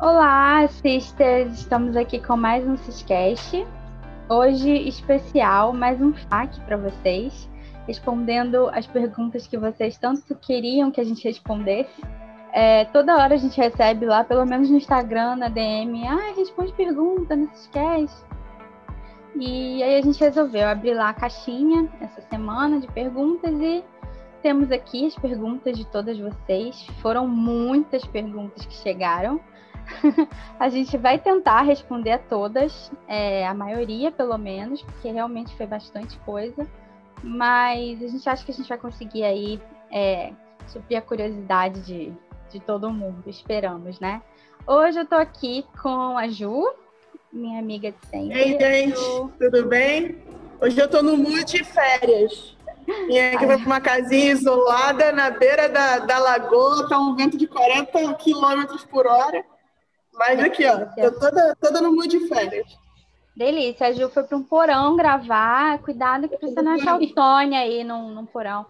Olá, sisters! Estamos aqui com mais um Ciscast. Hoje, especial, mais um FAQ para vocês, respondendo as perguntas que vocês tanto queriam que a gente respondesse. É, toda hora a gente recebe lá, pelo menos no Instagram, na DM, ah, responde pergunta no Ciscast. E aí a gente resolveu abrir lá a caixinha essa semana de perguntas e temos aqui as perguntas de todas vocês. Foram muitas perguntas que chegaram. a gente vai tentar responder a todas, é, a maioria pelo menos, porque realmente foi bastante coisa. Mas a gente acha que a gente vai conseguir aí é, suprir a curiosidade de, de todo mundo, esperamos, né? Hoje eu tô aqui com a Ju, minha amiga de sempre. Ei, gente, tudo bem? Hoje eu tô no mood de férias. Vim aqui para uma casinha isolada na beira da, da lagoa, tá um vento de 40 km por hora. Mas aqui, ó, tô toda, toda no mood de férias. Delícia, a Ju foi para um porão gravar. Cuidado que você não achar o Tony aí num, num porão.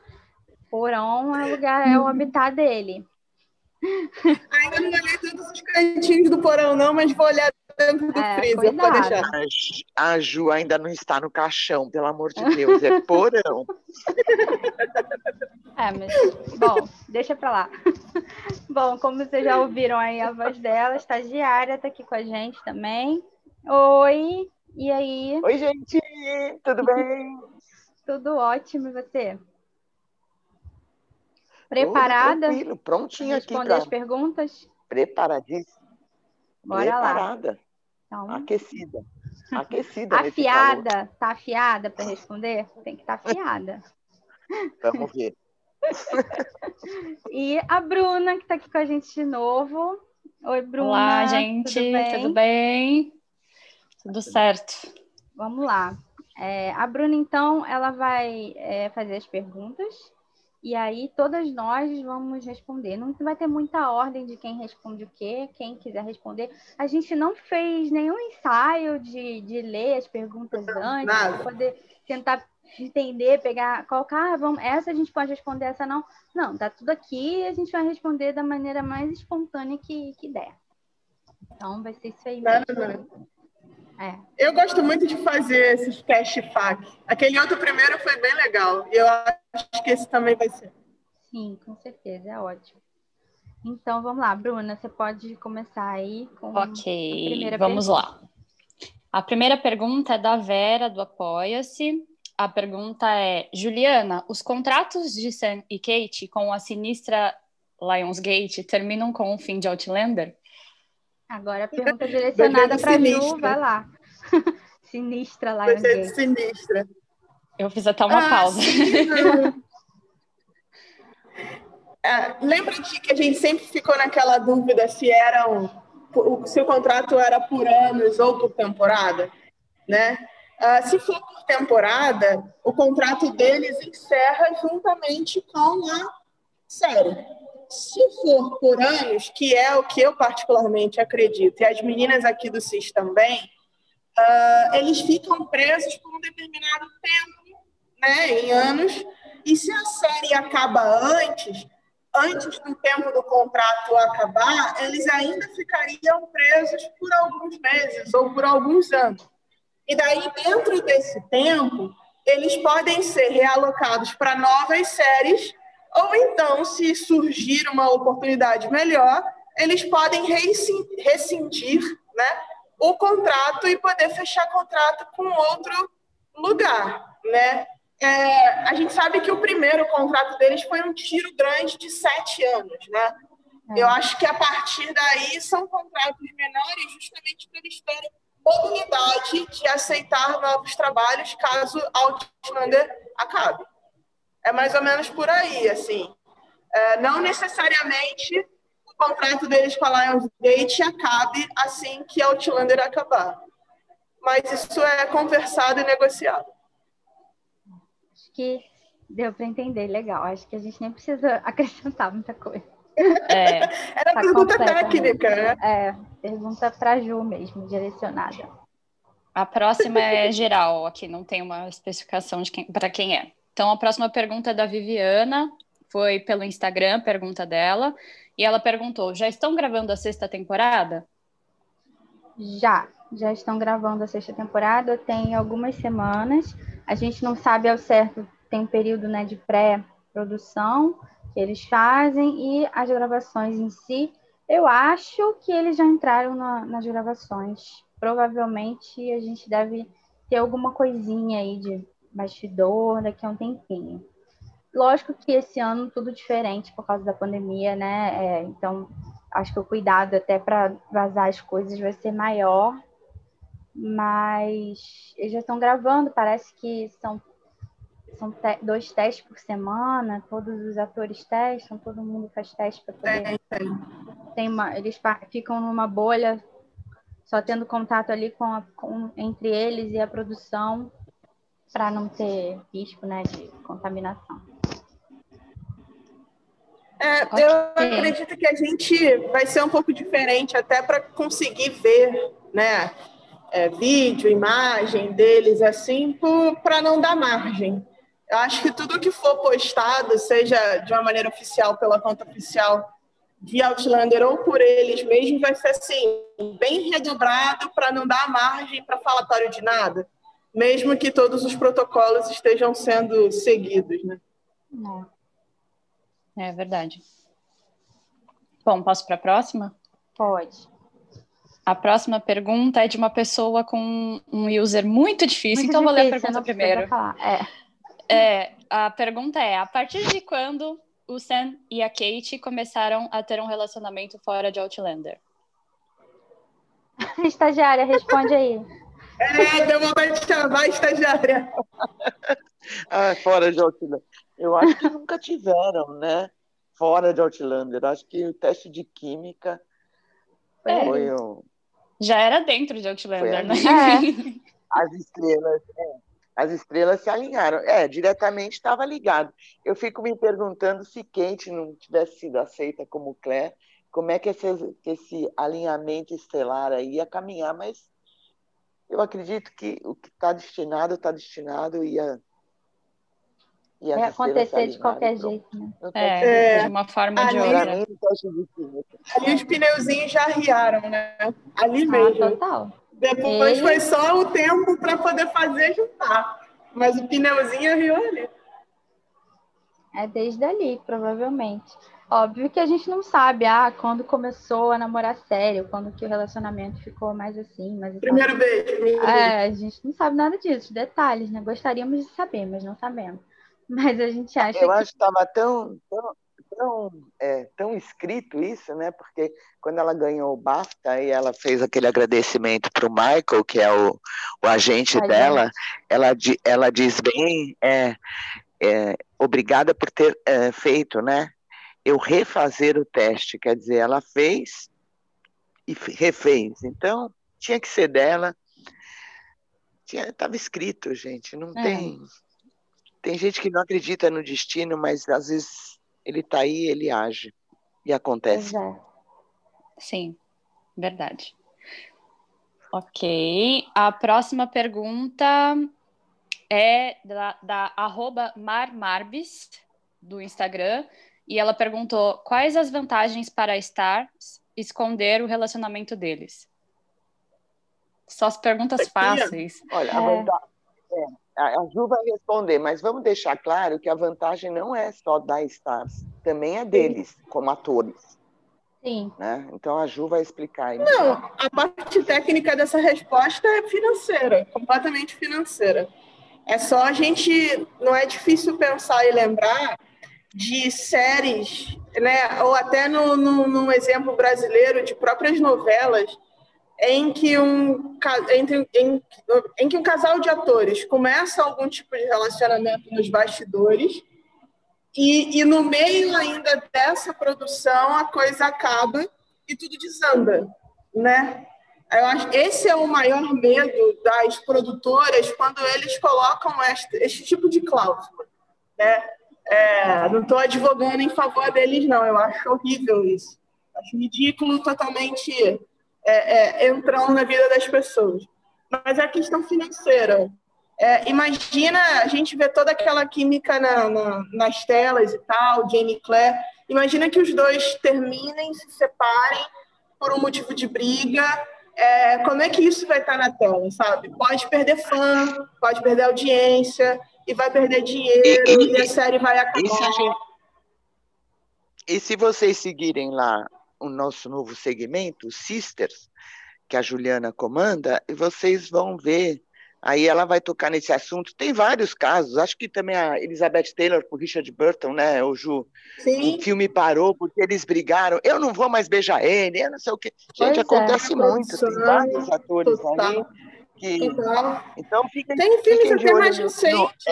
Porão é o lugar, é o habitat dele. Ainda não olhei todos os cantinhos do porão, não, mas vou olhar dentro do é, freezer, pode deixar. A Ju ainda não está no caixão, pelo amor de Deus, é porão. É, mas, bom, deixa pra lá. Bom, como vocês já ouviram aí a voz dela, a estagiária tá aqui com a gente também. Oi, e aí? Oi, gente, tudo bem? tudo ótimo, e você? Preparada? Tudo prontinho aqui. Responder as perguntas? Preparadíssima. Bora Preparada. lá. Então... Aquecida. Aquecida. afiada. Tá afiada para responder? Tem que estar tá afiada. Vamos ver. e a Bruna, que está aqui com a gente de novo. Oi, Bruna. Olá, gente. Tudo bem? Tudo, bem? tudo certo. Vamos lá. É, a Bruna, então, ela vai é, fazer as perguntas e aí todas nós vamos responder. Não vai ter muita ordem de quem responde o quê, quem quiser responder. A gente não fez nenhum ensaio de, de ler as perguntas antes, para poder tentar entender, pegar, colocar, ah, vamos, essa a gente pode responder, essa não. Não, tá tudo aqui e a gente vai responder da maneira mais espontânea que, que der. Então vai ser isso aí mesmo. É. Eu gosto muito de fazer esses teste FAQ. Aquele outro primeiro foi bem legal. E eu acho que esse também vai ser. Sim, com certeza, é ótimo. Então vamos lá, Bruna, você pode começar aí com Ok, a primeira vamos pergunta. lá. A primeira pergunta é da Vera, do Apoia-se. A pergunta é: Juliana, os contratos de Sam e Kate com a sinistra Lionsgate terminam com o fim de Outlander? Agora a pergunta direcionada para Ju, vai lá. sinistra Lionsgate. Sinistra. Eu fiz até uma ah, pausa. é, lembra de que a gente sempre ficou naquela dúvida se eram se o contrato era por anos ou por temporada, né? Uh, se for por temporada, o contrato deles encerra juntamente com a série. Se for por anos, que é o que eu particularmente acredito, e as meninas aqui do CIS também, uh, eles ficam presos por um determinado tempo, né, em anos, e se a série acaba antes, antes do tempo do contrato acabar, eles ainda ficariam presos por alguns meses ou por alguns anos. E daí, dentro desse tempo, eles podem ser realocados para novas séries, ou então, se surgir uma oportunidade melhor, eles podem rescindir né, o contrato e poder fechar contrato com outro lugar. Né? É, a gente sabe que o primeiro contrato deles foi um tiro grande de sete anos. Né? É. Eu acho que a partir daí são contratos menores, justamente para eles terem mobilidade de aceitar novos trabalhos caso Outlander acabe. É mais ou menos por aí, assim. É, não necessariamente o contrato deles com a Lionsgate acabe assim que Outlander acabar. Mas isso é conversado e negociado. Acho que deu para entender legal. Acho que a gente nem precisa acrescentar muita coisa. É, Era tá pergunta técnica, né? É, pergunta para Ju mesmo, direcionada. A próxima é geral, aqui não tem uma especificação de quem, para quem é. Então, a próxima pergunta é da Viviana, foi pelo Instagram, pergunta dela, e ela perguntou: já estão gravando a sexta temporada? Já, já estão gravando a sexta temporada, tem algumas semanas. A gente não sabe ao certo, tem um período né, de pré-produção que eles fazem e as gravações em si. Eu acho que eles já entraram na, nas gravações. Provavelmente a gente deve ter alguma coisinha aí de bastidor daqui a um tempinho. Lógico que esse ano tudo diferente por causa da pandemia, né? É, então, acho que o cuidado até para vazar as coisas vai ser maior. Mas eles já estão gravando, parece que são, são te dois testes por semana, todos os atores testam, todo mundo faz teste para poder. É, é. Tem uma, eles ficam numa bolha, só tendo contato ali com, a, com entre eles e a produção, para não ter risco né, de contaminação. É, okay. Eu acredito que a gente vai ser um pouco diferente, até para conseguir ver, né? É, vídeo, imagem deles, assim, para não dar margem. Eu acho que tudo que for postado, seja de uma maneira oficial, pela conta oficial de Outlander ou por eles mesmos, vai ser assim, bem redobrado para não dar margem para falatório de nada, mesmo que todos os protocolos estejam sendo seguidos, né? Não. É verdade. Bom, posso para a próxima? Pode. A próxima pergunta é de uma pessoa com um user muito difícil, muito então difícil, vou ler a pergunta primeiro. É. é. a pergunta é: a partir de quando o Sam e a Kate começaram a ter um relacionamento fora de Outlander? Estagiária, responde aí. É, deu vontade de chamar estagiária. ah, fora de Outlander. Eu acho que nunca tiveram, né? Fora de Outlander. Acho que o teste de química é. foi um... Já era dentro de Outlander, né? É. As estrelas, é. As estrelas se alinharam. É, diretamente estava ligado. Eu fico me perguntando se Kate não tivesse sido aceita como Claire, como é que esse, esse alinhamento estelar aí ia caminhar, mas eu acredito que o que está destinado, está destinado e ia Ia acontecer de qualquer jeito, né? É, de uma forma ou de outra. Ali os pneuzinhos já riaram, né? Ali ah, mesmo. total. Depois foi só o tempo para poder fazer juntar. Mas o pneuzinho riu ali. É desde ali, provavelmente. Óbvio que a gente não sabe, ah, quando começou a namorar sério, quando que o relacionamento ficou mais assim, mais Primeiro beijo. Primeiro é, a gente não sabe nada disso, detalhes, né? Gostaríamos de saber, mas não sabemos. Mas a gente acha Eu que... acho que estava tão, tão, tão, é, tão escrito isso, né? Porque quando ela ganhou o BAFTA e ela fez aquele agradecimento para o Michael, que é o, o agente dela, ela, ela diz bem, é, é, obrigada por ter é, feito, né? Eu refazer o teste, quer dizer, ela fez e refez. Então, tinha que ser dela. Estava escrito, gente, não é. tem tem gente que não acredita no destino, mas às vezes ele está aí, ele age e acontece. É. Sim, verdade. Ok. A próxima pergunta é da, da marmarbis, do Instagram, e ela perguntou quais as vantagens para a Stars esconder o relacionamento deles. Só as perguntas fáceis. Olha, a, é. vantagem, é, a Ju vai responder, mas vamos deixar claro que a vantagem não é só da Stars, também é deles, como atores. Sim. Né? Então a Ju vai explicar. Aí não, a parte técnica dessa resposta é financeira, completamente financeira. É só a gente. Não é difícil pensar e lembrar de séries, né? ou até no, no, no exemplo brasileiro de próprias novelas em que um, entre, em, em que um casal de atores começa algum tipo de relacionamento nos bastidores e, e no meio ainda dessa produção a coisa acaba e tudo desanda, né? Eu acho esse é o maior medo das produtoras quando eles colocam este, este tipo de cláusula, né? É, não estou advogando em favor deles, não. Eu acho horrível isso. Acho ridículo, totalmente é, é, entram na vida das pessoas. Mas é a questão financeira. É, imagina a gente ver toda aquela química na, na, nas telas e tal, Jamie Claire. Imagina que os dois terminem, se separem por um motivo de briga é, como é que isso vai estar na tela, sabe? Pode perder fã, pode perder audiência, e vai perder dinheiro, e, e, e a série vai acabar. E se, gente... e se vocês seguirem lá o nosso novo segmento, Sisters, que a Juliana comanda, e vocês vão ver Aí ela vai tocar nesse assunto. Tem vários casos. Acho que também a Elizabeth Taylor com Richard Burton, né, o Ju? Sim. O filme parou porque eles brigaram. Eu não vou mais beijar ele, eu não sei o quê. Gente, pois é, acontece é, muito. Tem vários atores total. ali que. Então fiquem, Tem filmes até mais recentes.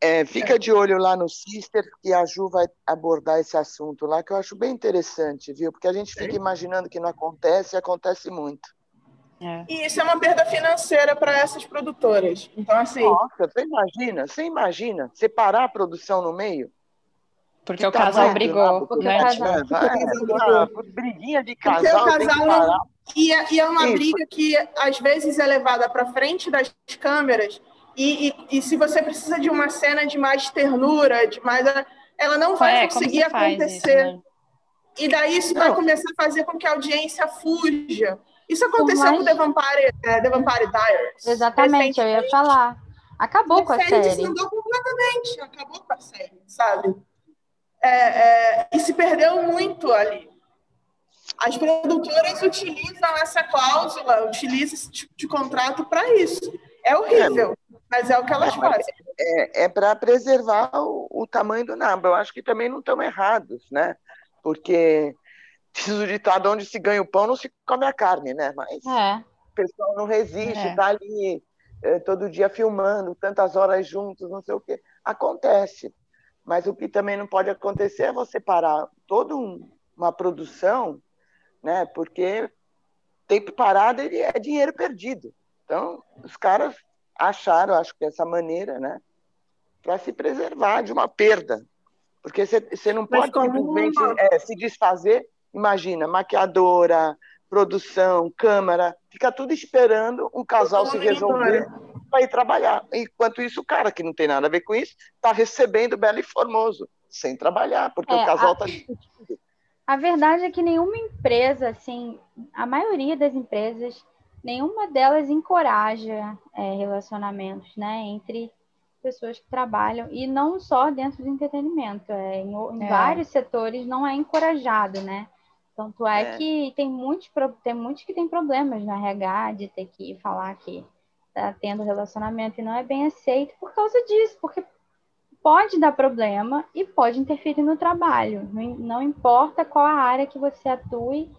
É, fica de olho lá no Sister, que a Ju vai abordar esse assunto lá, que eu acho bem interessante, viu? Porque a gente fica imaginando que não acontece e acontece muito. É. E isso é uma perda financeira para essas produtoras. Então, assim. Nossa, você imagina, você imagina separar a produção no meio? Porque o casal brigou. Porque né? o casal, é, briguinha de casal. Porque o casal e, é, e é uma isso. briga que às vezes é levada para frente das câmeras. E, e, e, se você precisa de uma cena de mais ternura, de mais. Ela não vai é, conseguir acontecer. Isso, né? E daí isso não. vai começar a fazer com que a audiência fuja. Isso aconteceu mais... com The Vampire, é, The Vampire Diaries. Exatamente, eu ia falar. Acabou com a série. desandou completamente, acabou com a série, sabe? É, é, e se perdeu muito ali. As produtoras utilizam essa cláusula, utilizam esse tipo de contrato para isso. É horrível, mas é o que elas é, fazem. É, é para preservar o, o, tamanho do nabo. Eu acho que também não estão errados, né? Porque diz o ditado, onde se ganha o pão não se come a carne, né? Mas é. o pessoal não resiste, é. tá ali é, todo dia filmando, tantas horas juntos, não sei o quê. Acontece. Mas o que também não pode acontecer é você parar toda um, uma produção, né? Porque tempo parado ele é dinheiro perdido. Então, os caras acharam, acho que essa maneira, né? Para se preservar de uma perda. Porque você não pode simplesmente é, se desfazer Imagina, maquiadora, produção, câmera, fica tudo esperando um casal se resolver para ir trabalhar. Enquanto isso, o cara que não tem nada a ver com isso está recebendo belo e formoso, sem trabalhar, porque é, o casal está discutindo. A verdade é que nenhuma empresa, assim, a maioria das empresas, nenhuma delas encoraja é, relacionamentos, né, entre pessoas que trabalham e não só dentro do entretenimento, é, em, em é. vários setores não é encorajado, né? Tanto é, é, que tem muitos, tem muitos que têm problemas no RH de ter que falar que está tendo relacionamento e não é bem aceito por causa disso, porque pode dar problema e pode interferir no trabalho. Não, não importa qual a área que você atue,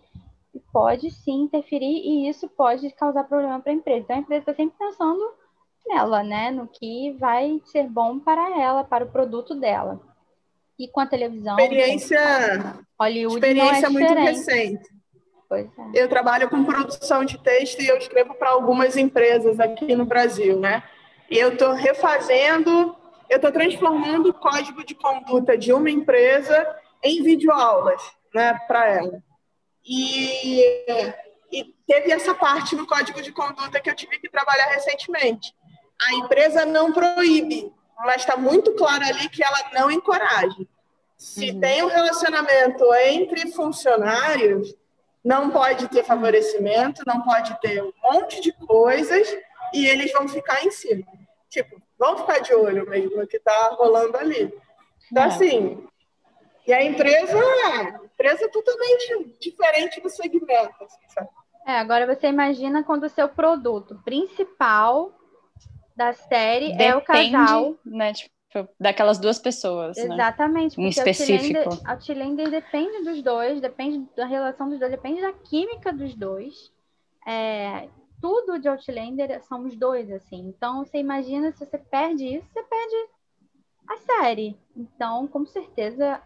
pode sim interferir e isso pode causar problema para a empresa. Então a empresa está sempre pensando nela, né? No que vai ser bom para ela, para o produto dela. E com a televisão. Experiência, Hollywood experiência é muito recente. É. Eu trabalho com produção de texto e eu escrevo para algumas empresas aqui no Brasil, né? E eu estou refazendo, eu estou transformando o código de conduta de uma empresa em videoaulas, né, para ela. E, e teve essa parte no código de conduta que eu tive que trabalhar recentemente. A empresa não proíbe mas está muito claro ali que ela não encoraja. Se uhum. tem um relacionamento entre funcionários, não pode ter favorecimento, não pode ter um monte de coisas e eles vão ficar em cima. Tipo, vão ficar de olho mesmo no que está rolando ali. Então, é. assim, e a empresa, empresa é totalmente diferente do segmento. Assim, é, agora você imagina quando o seu produto principal da série Depende, é o casal. Né, tipo, daquelas duas pessoas. Né? Exatamente. Né? Em específico. A Outlander depende dos dois, depende da relação dos dois, depende da química dos dois. É, tudo de Outlander são os dois, assim. Então, você imagina se você perde isso, você perde a série. Então, com certeza,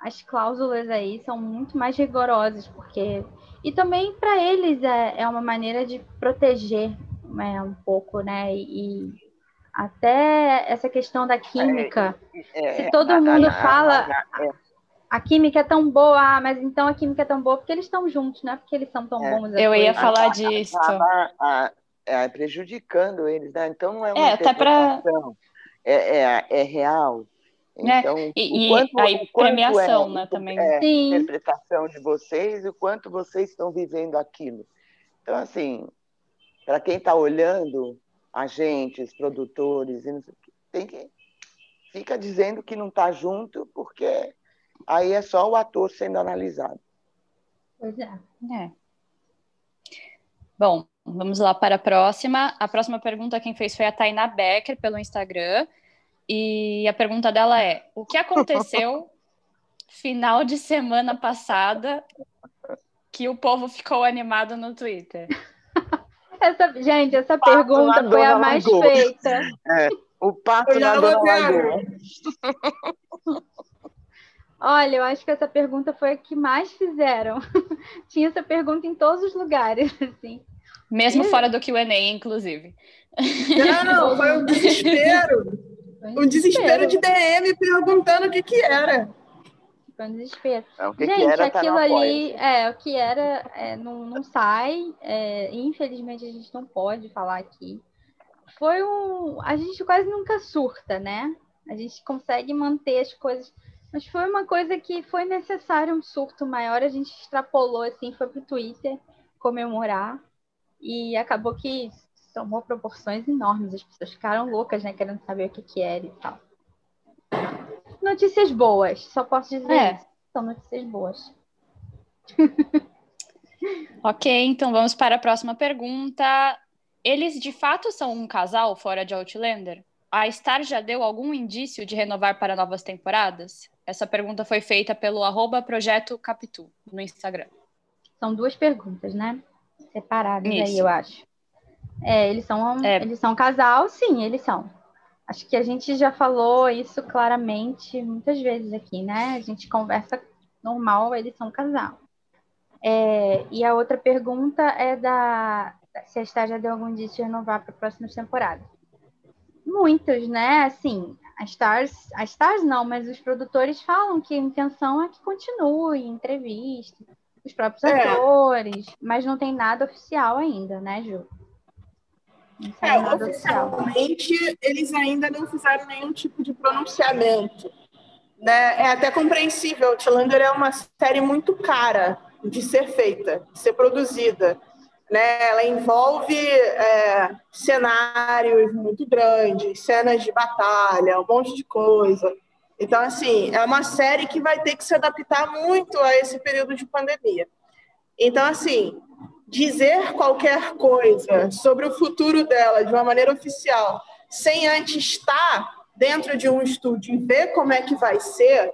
as cláusulas aí são muito mais rigorosas, porque. E também para eles é, é uma maneira de proteger é, um pouco, né? E, até essa questão da química. É, é, se todo mundo fala a química é tão boa, ah, mas então a química é tão boa porque eles estão juntos, não é porque eles são tão é. bons. Eu ia falar disso. É, prejudicando eles, né? Então não é uma é, até pra... é, é, é real. Né? Então, e, e quanto, aí, premiação, é, né, também. É, Sim. interpretação de vocês e o quanto vocês estão vivendo aquilo. Então, assim, para quem está olhando, agentes, produtores, tem que fica dizendo que não está junto, porque aí é só o ator sendo analisado. Pois é. é. Bom, vamos lá para a próxima. A próxima pergunta quem fez foi a Tainá Becker pelo Instagram. E a pergunta dela é: o que aconteceu final de semana passada que o povo ficou animado no Twitter? Essa, gente, essa pato pergunta foi a mais Lagoa. feita. É, o pato na Dona Lagoa. Olha, eu acho que essa pergunta foi a que mais fizeram. Tinha essa pergunta em todos os lugares, assim. Mesmo e... fora do Q&A, inclusive. Não, não, foi um desespero. Um, um desespero. desespero de DM perguntando o que que era. Foi um desespero. É, o que Gente, que era, tá aquilo ali, é, o que era, é, não, não sai. É, infelizmente, a gente não pode falar aqui. Foi um... A gente quase nunca surta, né? A gente consegue manter as coisas mas foi uma coisa que foi necessário um surto maior, a gente extrapolou assim, foi pro Twitter comemorar e acabou que tomou proporções enormes, as pessoas ficaram loucas, né, querendo saber o que que era e tal. Notícias boas, só posso dizer é. isso. São notícias boas. ok, então vamos para a próxima pergunta. Eles de fato são um casal fora de Outlander? A Star já deu algum indício de renovar para novas temporadas? Essa pergunta foi feita pelo arroba Projeto Capitu no Instagram. São duas perguntas, né? Separadas Isso. aí, eu acho. É, eles são, é. eles são casal, sim, eles são. Acho que a gente já falou isso claramente muitas vezes aqui, né? A gente conversa normal, eles são casal. É, e a outra pergunta é da se a Star já deu algum indício de renovar para a próxima temporada. Muitos, né? Assim, as stars, as stars não, mas os produtores falam que a intenção é que continue entrevista, os próprios é. atores, mas não tem nada oficial ainda, né, Ju? É, oficialmente oficial. eles ainda não fizeram nenhum tipo de pronunciamento. Né? É até compreensível. Outlander é uma série muito cara de ser feita, de ser produzida né? Ela envolve é, cenários muito grandes, cenas de batalha, um monte de coisa. Então, assim, é uma série que vai ter que se adaptar muito a esse período de pandemia. Então, assim, dizer qualquer coisa sobre o futuro dela de uma maneira oficial, sem antes estar dentro de um estúdio e ver como é que vai ser,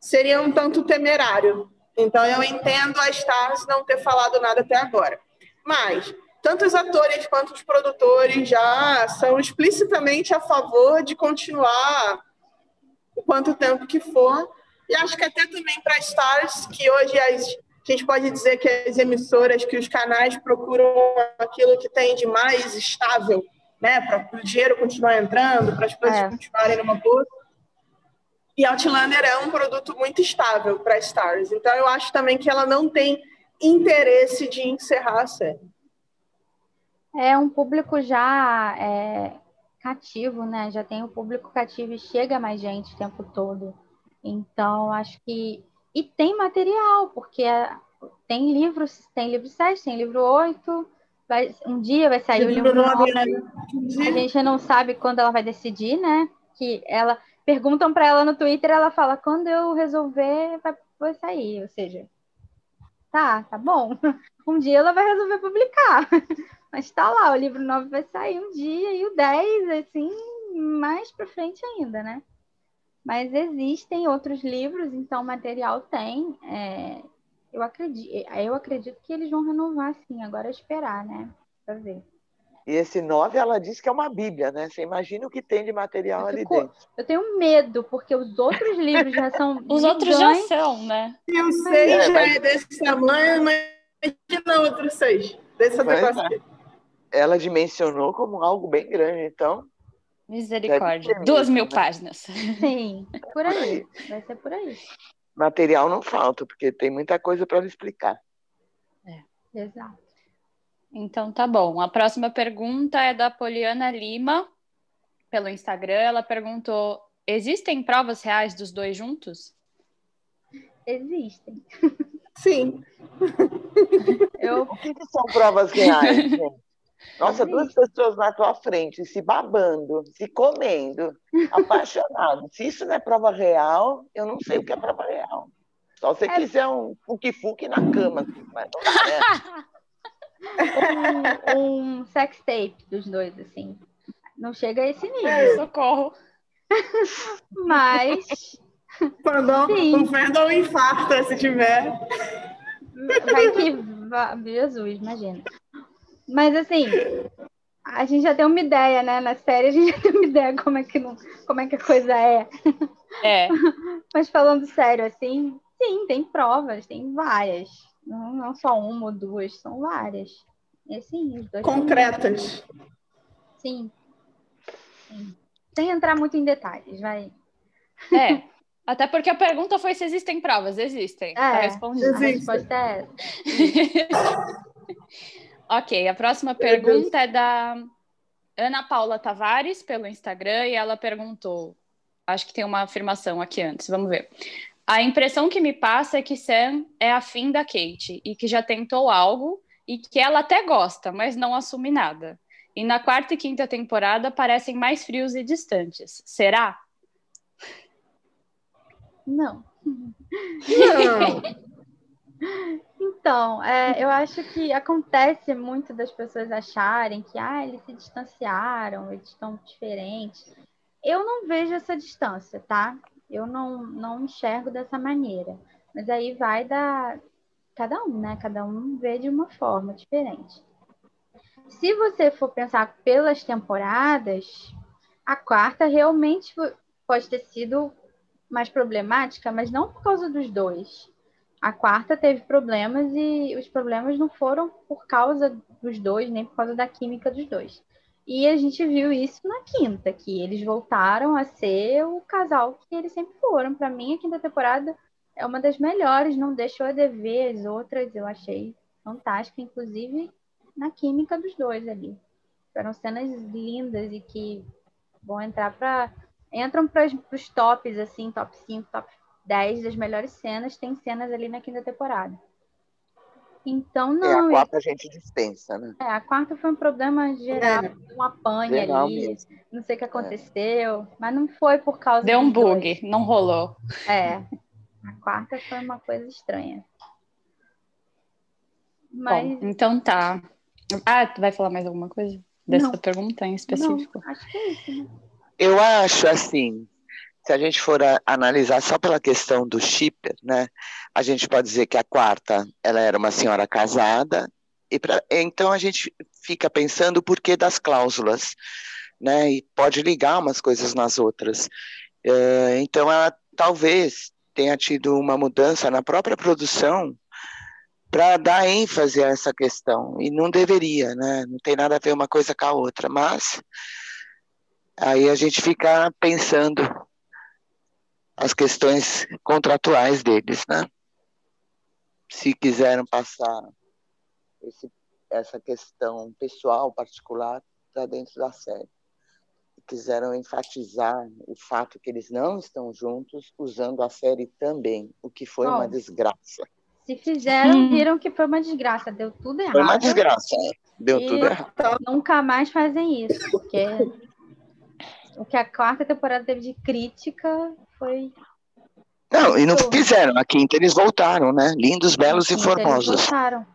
seria um tanto temerário. Então, eu entendo a Stars não ter falado nada até agora. Mas tanto os atores quanto os produtores já são explicitamente a favor de continuar o quanto tempo que for. E acho que até também para stars, que hoje as, a gente pode dizer que as emissoras, que os canais procuram aquilo que tem de mais estável, né, para o dinheiro continuar entrando, para as coisas é. continuarem numa boa. E Outlander é um produto muito estável para stars. Então eu acho também que ela não tem interesse de encerrar a série. É um público já é, cativo, né? Já tem o público cativo e chega mais gente o tempo todo. Então, acho que. E tem material, porque é... tem livros, tem livro 7, tem livro 8. Vai... Um dia vai sair o livro 9. Né? A gente não sabe quando ela vai decidir, né? Que ela perguntam para ela no Twitter, ela fala: quando eu resolver, vai, vai sair. Ou seja, Tá, tá bom. Um dia ela vai resolver publicar. Mas tá lá, o livro 9 vai sair um dia e o 10, assim, mais para frente ainda, né? Mas existem outros livros, então o material tem. É, eu, acredito, eu acredito que eles vão renovar, sim. Agora é esperar, né? Para ver. E esse 9, ela diz que é uma bíblia, né? Você imagina o que tem de material eu ali fico, dentro. Eu tenho medo, porque os outros livros já são. os gigantes. outros já são, né? E o 6 é, já mas... é desse tamanho, imagina outros 6. Desse é. Ela dimensionou como algo bem grande, então. Misericórdia. Duas mil né? páginas. Sim, por aí. Vai ser por aí. Material não falta, porque tem muita coisa para explicar. É, exato. Então tá bom. A próxima pergunta é da Poliana Lima, pelo Instagram. Ela perguntou: existem provas reais dos dois juntos? Existem. Sim. Eu... O que, que são provas reais, gente? Nossa, duas pessoas na tua frente, se babando, se comendo, apaixonado. Se isso não é prova real, eu não sei o que é prova real. Só se você é... quiser um fuque-fuque na cama. Assim, mas não né? um, um sex tape dos dois, assim. Não chega a esse nível. Socorro. Mas. Quando o Fernando infarta, se tiver. Vai que. Jesus, imagina. Mas assim, a gente já tem uma ideia, né? Na série a gente já tem uma ideia como é que, não, como é, que a coisa é. É. Mas falando sério, assim, sim, tem provas, tem várias. Não, não só uma ou duas, são várias. E assim, os dois. Concretas. Sim. sim. Sem entrar muito em detalhes, vai. É. Até porque a pergunta foi se existem provas. Existem. É, tá respondido. A resposta é essa. Ok, a próxima pergunta é da Ana Paula Tavares, pelo Instagram, e ela perguntou: acho que tem uma afirmação aqui antes, vamos ver. A impressão que me passa é que Sam é afim da Kate e que já tentou algo e que ela até gosta, mas não assume nada. E na quarta e quinta temporada parecem mais frios e distantes. Será? Não. Não. Então, é, eu acho que acontece muito das pessoas acharem que ah, eles se distanciaram, eles estão diferentes. Eu não vejo essa distância, tá? Eu não, não enxergo dessa maneira. Mas aí vai da cada um, né? Cada um vê de uma forma diferente. Se você for pensar pelas temporadas, a quarta realmente pode ter sido mais problemática, mas não por causa dos dois a quarta teve problemas e os problemas não foram por causa dos dois, nem por causa da química dos dois. E a gente viu isso na quinta, que eles voltaram a ser o casal que eles sempre foram. Para mim, a quinta temporada é uma das melhores, não deixou a dever as outras, eu achei fantástica, inclusive na química dos dois ali. Foram cenas lindas e que vão entrar para entram para os tops assim, top 5, top 10 das melhores cenas, tem cenas ali na quinta temporada. Então, não. É, a quarta a gente dispensa, né? É, a quarta foi um problema geral, é. um apanho geral ali, mesmo. não sei o que aconteceu, é. mas não foi por causa. Deu um bug, dois. não rolou. É, a quarta foi uma coisa estranha. Mas... Bom, então tá. Ah, tu vai falar mais alguma coisa dessa não. pergunta em específico? Não, acho que é isso, né? Eu acho assim, se a gente for a, analisar só pela questão do shipper, né, a gente pode dizer que a quarta ela era uma senhora casada, e pra, então a gente fica pensando o porquê das cláusulas, né, e pode ligar umas coisas nas outras. Uh, então ela talvez tenha tido uma mudança na própria produção para dar ênfase a essa questão, e não deveria, né, não tem nada a ver uma coisa com a outra, mas aí a gente fica pensando as questões contratuais deles, né? Se quiseram passar esse, essa questão pessoal, particular, para dentro da série. Quiseram enfatizar o fato que eles não estão juntos, usando a série também, o que foi Bom, uma desgraça. Se fizeram, hum. viram que foi uma desgraça, deu tudo errado. Foi uma desgraça, é. deu tudo errado. Nunca mais fazem isso, porque o que a quarta temporada teve de crítica foi. Não, e não fizeram. A quinta eles voltaram, né? Lindos, belos e formosos. Eles voltaram.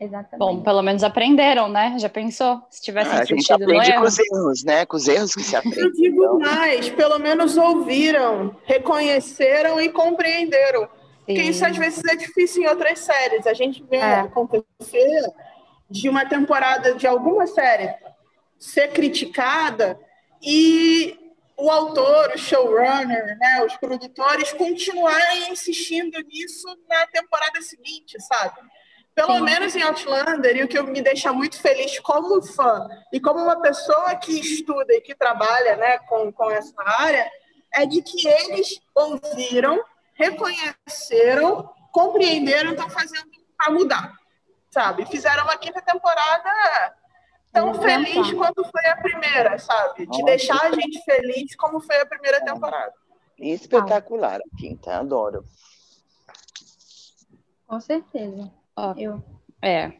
Exatamente. Bom, pelo menos aprenderam, né? Já pensou? Se tivessem ah, A gente aprende com os erros, né? Com os erros que se aprende. Eu digo então. mais, pelo menos ouviram, reconheceram e compreenderam. Sim. Porque isso às vezes é difícil em outras séries. A gente vê é. acontecer de uma temporada de alguma série ser criticada e o autor, o showrunner, né, os produtores continuarem insistindo nisso na temporada seguinte, sabe? Pelo Sim. menos em Outlander, e o que me deixa muito feliz como fã e como uma pessoa que estuda e que trabalha né, com, com essa área, é de que eles ouviram, reconheceram, compreenderam, estão fazendo para mudar, sabe? Fizeram uma quinta temporada tão feliz quanto foi a primeira, sabe? De deixar a gente feliz como foi a primeira temporada. Espetacular a quinta, adoro. Com certeza. Ó, eu. É.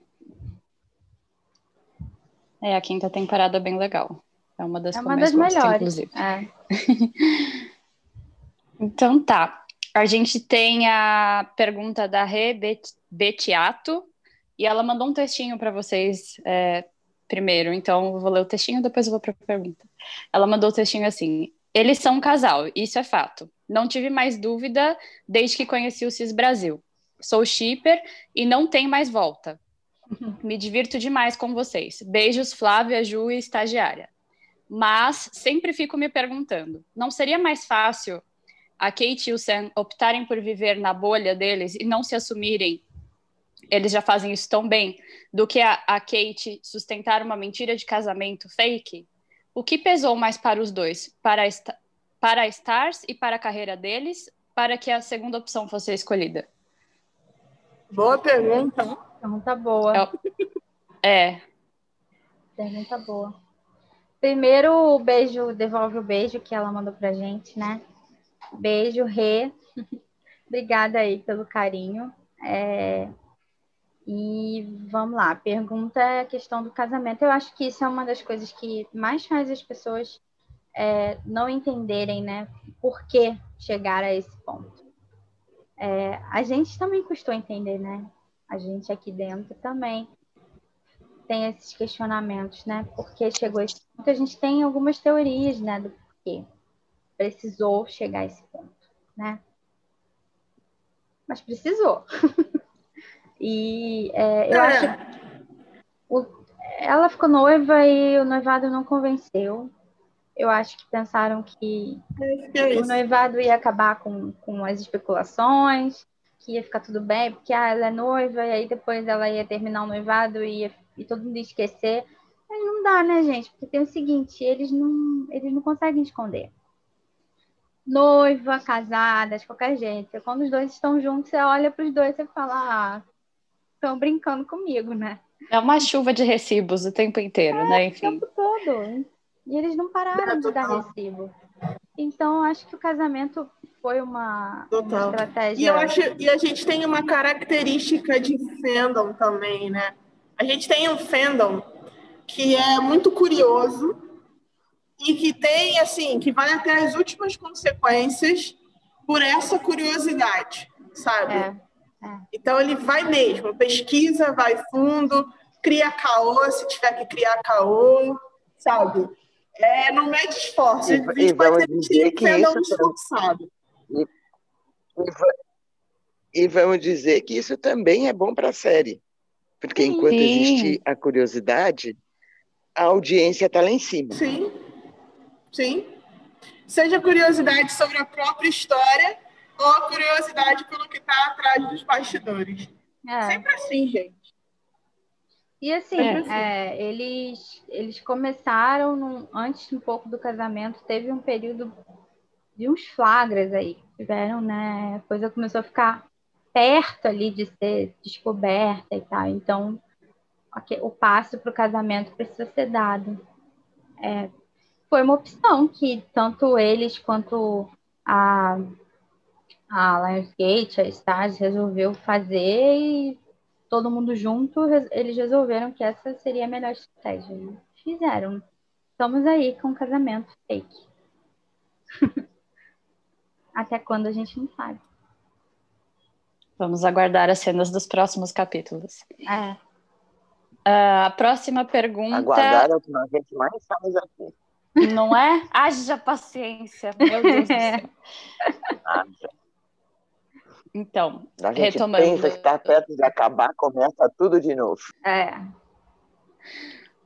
É, a quinta temporada é bem legal. É uma das é uma das gosto, melhores. inclusive. É. então tá. A gente tem a pergunta da Rê Betiato e ela mandou um textinho para vocês é, primeiro. Então eu vou ler o textinho, depois eu vou para a pergunta. Ela mandou o textinho assim: Eles são um casal, isso é fato. Não tive mais dúvida desde que conheci o Cis Brasil. Sou shipper e não tem mais volta. Me divirto demais com vocês. Beijos, Flávia, Ju e estagiária. Mas sempre fico me perguntando: não seria mais fácil a Kate e o Sam optarem por viver na bolha deles e não se assumirem? Eles já fazem isso tão bem, do que a, a Kate sustentar uma mentira de casamento fake? O que pesou mais para os dois? Para a, para a Stars e para a carreira deles? Para que a segunda opção fosse escolhida? Boa pergunta. Pergunta boa. É. Pergunta boa. Primeiro, o beijo, devolve o beijo que ela mandou pra gente, né? Beijo, Rê. Obrigada aí pelo carinho. É... E vamos lá, pergunta é a questão do casamento. Eu acho que isso é uma das coisas que mais faz as pessoas é, não entenderem, né? Por que chegar a esse ponto. É, a gente também custou entender, né? a gente aqui dentro também tem esses questionamentos, né? Por que chegou a esse ponto? A gente tem algumas teorias, né, do porquê precisou chegar a esse ponto, né? Mas precisou. e é, eu é. acho o, ela ficou noiva e o noivado não convenceu. Eu acho que pensaram que, que o noivado ia acabar com, com as especulações, que ia ficar tudo bem, porque ah, ela é noiva, e aí depois ela ia terminar o noivado e, ia, e todo mundo ia esquecer. Aí não dá, né, gente? Porque tem o seguinte, eles não, eles não conseguem esconder. Noiva, casada, de qualquer jeito. Quando os dois estão juntos, você olha para os dois e fala, ah, estão brincando comigo, né? É uma chuva de recibos o tempo inteiro, é, né? Enfim. O tempo todo. E eles não pararam de dar recibo. Então, acho que o casamento foi uma, uma estratégia. E eu acho e a gente tem uma característica de fandom também, né? A gente tem um fandom que é muito curioso e que tem assim, que vai até as últimas consequências por essa curiosidade, sabe? É. Então ele vai mesmo, pesquisa, vai fundo, cria caô se tiver que criar caô, sabe? É, não mede esforço. E, e vamos dizer que isso esforçado. E, e, vamos dizer que isso também é bom para a série. Porque Sim. enquanto existe a curiosidade, a audiência está lá em cima. Sim. Sim. Seja curiosidade sobre a própria história ou a curiosidade pelo que está atrás dos bastidores. É. Sempre assim, gente. E assim, é. É, eles, eles começaram num, antes um pouco do casamento, teve um período de uns flagras aí. Tiveram, né? A coisa começou a ficar perto ali de ser descoberta e tal. Então, o passo para o casamento precisa ser dado. É, foi uma opção que tanto eles quanto a, a Lionsgate, a Stars, resolveu fazer e todo mundo junto, eles resolveram que essa seria a melhor estratégia. Fizeram. Estamos aí com um casamento fake. Até quando a gente não sabe. Vamos aguardar as cenas dos próximos capítulos. É. Uh, a próxima pergunta. Aguardar é o que a gente mais faz aqui. Não é? Haja paciência, meu Deus do céu. Haja. Então, a gente retomando. pensa que está perto de acabar, começa tudo de novo. É.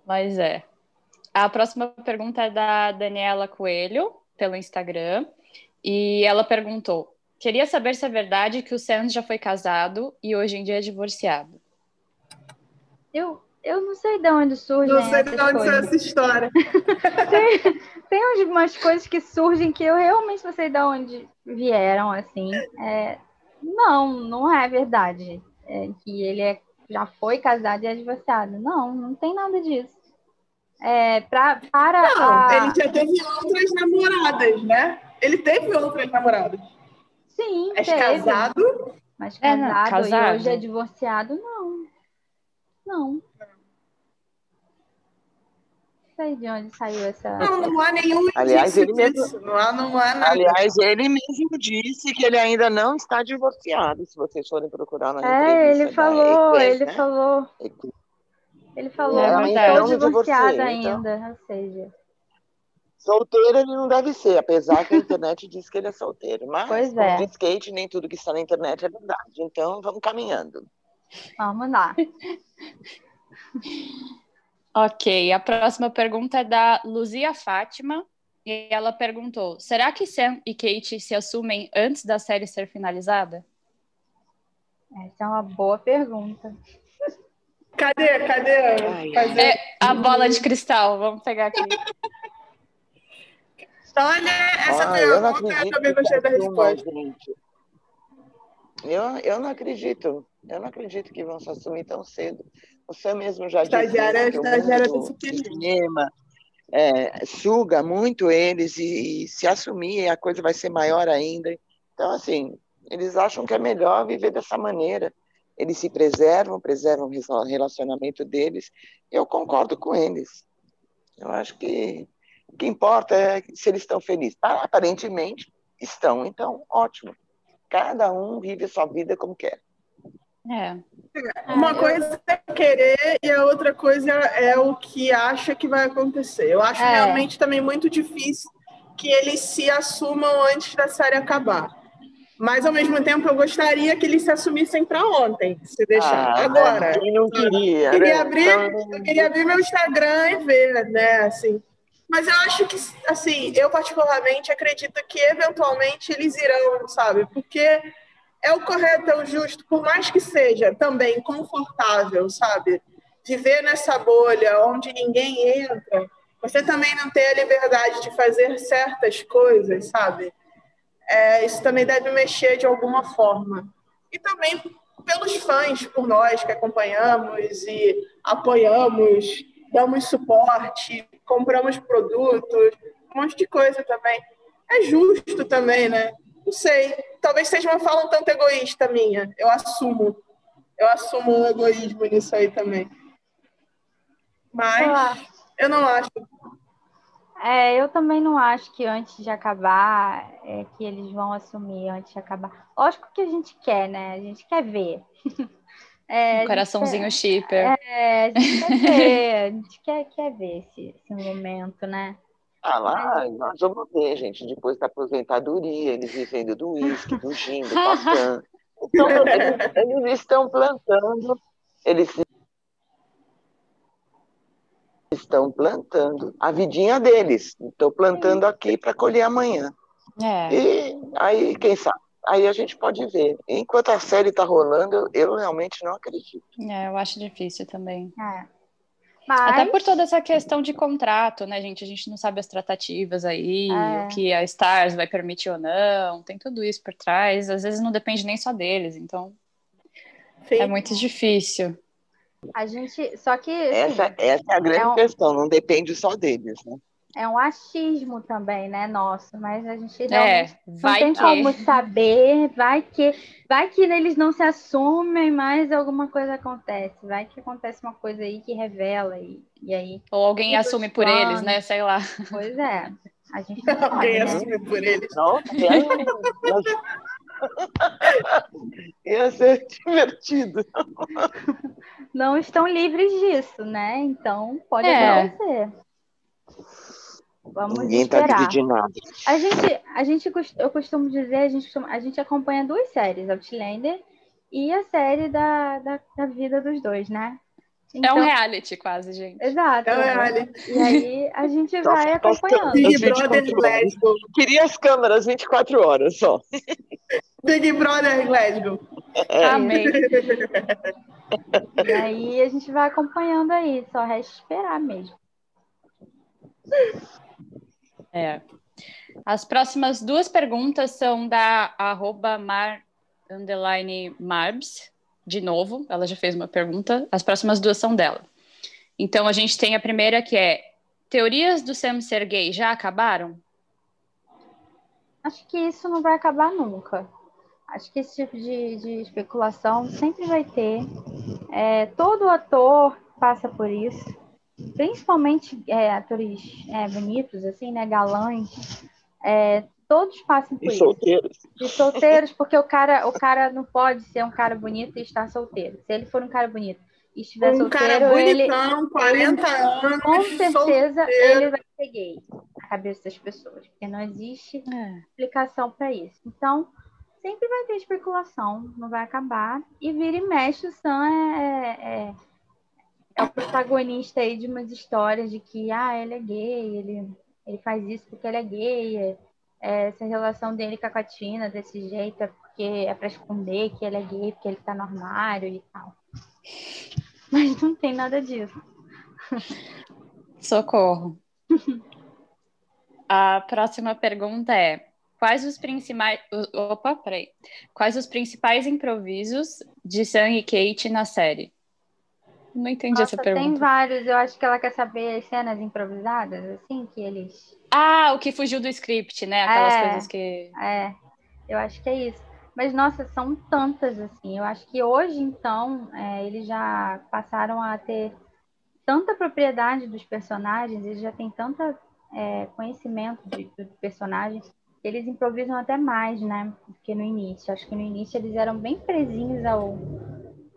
Mas é. A próxima pergunta é da Daniela Coelho, pelo Instagram. E ela perguntou: Queria saber se é verdade que o Sands já foi casado e hoje em dia é divorciado. Eu, eu não sei de onde surge. Não sei de onde surge essa história. tem, tem umas coisas que surgem que eu realmente não sei de onde vieram, assim. É, não, não é verdade. É que ele é, já foi casado e é divorciado. Não, não tem nada disso. É, pra, para não, a... ele já teve outras namoradas, né? Ele teve outras namoradas. Sim, Mas teve. casado? Mas casado, é, não, casado, e hoje é divorciado, não. Não. Não sei de onde saiu essa. Não, não há nenhum Aliás, ele mesmo, disso. Não há, não há nada. aliás, ele mesmo disse que ele ainda não está divorciado, se vocês forem procurar na É, ele falou, Equest, ele né? falou. Ele falou, É não estou divorciada então. ainda, ou seja. Solteiro ele não deve ser, apesar que a internet diz que ele é solteiro. Mas, Pois é. diz Kate, nem tudo que está na internet é verdade. Então, vamos caminhando. Vamos lá. Ok, a próxima pergunta é da Luzia Fátima. E ela perguntou: será que Sam e Kate se assumem antes da série ser finalizada? Essa é uma boa pergunta. Cadê? Cadê? É a bola de cristal, vamos pegar aqui. Olha, essa Ah, eu não pergunta eu acredito também gostei da resposta. gente. Eu, eu não acredito. Eu não acredito que vão se assumir tão cedo. Você mesmo já disse Estagiária- que o estagiária desse do cinema é, suga muito eles e, e se assumir a coisa vai ser maior ainda. Então, assim, eles acham que é melhor viver dessa maneira. Eles se preservam, preservam o relacionamento deles. Eu concordo com eles. Eu acho que o que importa é se eles estão felizes. Ah, Aparentemente estão, então ótimo. Cada um vive a sua vida como quer. É, Uma coisa é querer e a outra coisa é o que acha que vai acontecer. Eu acho É. realmente também muito difícil que eles se assumam antes da série acabar. Mas, ao mesmo tempo, eu gostaria que eles se assumissem para ontem, se deixar. Ah, Agora, Quem não queria, eu queria né? abrir, Então, eu queria abrir meu Instagram e ver, né, assim. Mas eu acho que, assim, eu particularmente acredito que eventualmente eles irão, sabe? Porque é o correto, é o justo, por mais que seja também confortável, sabe? Viver nessa bolha onde ninguém entra, você também não tem a liberdade de fazer certas coisas, sabe? É, isso também deve mexer de alguma forma. E também pelos fãs, por nós que acompanhamos e apoiamos, damos suporte, compramos produtos, um monte de coisa também. É justo também, né? Não sei. Talvez seja uma fala um tanto egoísta minha. Eu assumo. Eu assumo um egoísmo nisso aí também. Mas Eu não acho. É, eu também não acho que antes de acabar, é, que eles vão assumir antes de acabar. Lógico que a gente quer, né? A gente quer ver. É, um coraçãozinho shipper. quer- é, a gente quer ver, a gente quer, quer ver esse, esse momento, né? Ah, lá, nós vamos ver, gente, depois da aposentadoria, eles vivendo do uísque, do gin, do. Então, eles, eles estão plantando, eles estão plantando a vidinha deles. Estou plantando aqui para colher amanhã. É. E aí, quem sabe? Aí a gente pode ver. Enquanto a série está rolando, eu, eu realmente não acredito. É, eu acho difícil também. É. Mas, Até por toda essa questão de contrato, né, gente? A gente não sabe as tratativas aí, É. o que a Stars vai permitir ou não, tem tudo isso por trás. Às vezes não depende nem só deles, então Sim. é muito difícil. a gente. Só que assim, Essa, essa é a grande É um- questão, não depende só deles, né? É um achismo também, né? Nosso, mas a gente É, não vai tem que. como saber. Vai que, vai que eles não se assumem, mas alguma coisa acontece. Vai que acontece uma coisa aí que revela e, e aí, Ou alguém assume por plano. eles, né? Sei lá. pois é. A gente não sabe, Alguém né? assume por eles. Ia, ia ser divertido. não estão livres disso, né? Então pode É. acontecer. Vamos Ninguém está de nada. A gente, a gente, eu costumo dizer, a gente, a gente acompanha duas séries, Outlander e a série da, da, da vida dos dois, né? É Então, um reality quase, gente. Exato. Então, é, olha, E aí a gente vai os acompanhando. Big Brother 24 horas. Glasgow. Queria as câmeras 24 horas só. Big Brother Glasgow. É. Amei. E aí a gente vai acompanhando aí, só resta esperar mesmo. É. As próximas duas perguntas são da arroba mar, marbs, de novo, ela já fez uma pergunta. As próximas duas são dela. Então a gente tem a primeira que é teorias do Sam ser gay já acabaram? Acho que isso não vai acabar nunca. Acho que esse tipo de, de especulação sempre vai ter. É, todo ator passa por isso, principalmente é, atores é, bonitos, assim, né, galãs. É, todos passam por e isso. solteiros. E solteiros, porque o cara, o cara não pode ser um cara bonito e estar solteiro. Se ele for um cara bonito e estiver Um solteiro, cara bonitão, ele, 40 anos, com certeza solteiro. ele vai ser gay na cabeça das pessoas, porque não existe É. explicação para isso. Então, sempre vai ter especulação, não vai acabar. E vira e mexe, o Sam é, é, é o protagonista aí de umas histórias de que ah, ele é gay, ele, ele faz isso porque ele é gay. é- é, essa relação dele com a Katina desse jeito é porque é para esconder que ele é gay, porque ele tá no armário e tal. Mas não tem nada disso. Socorro. A próxima pergunta é: quais os principais. Opa, peraí. Quais os principais improvisos de Sam e Kate na série? Não entendi Nossa, essa tem pergunta. vários. Eu acho que ela quer saber as cenas improvisadas, assim, que eles Ah, o que fugiu do script, né? Aquelas É. coisas que. É, eu acho que é isso. Mas, nossa, são tantas, assim. Eu acho que hoje, então, é, eles já passaram a ter tanta propriedade dos personagens, eles já têm tanto conhecimento de, do personagem, que eles improvisam até mais, né? Do que no início. Acho que no início eles eram bem presinhos ao,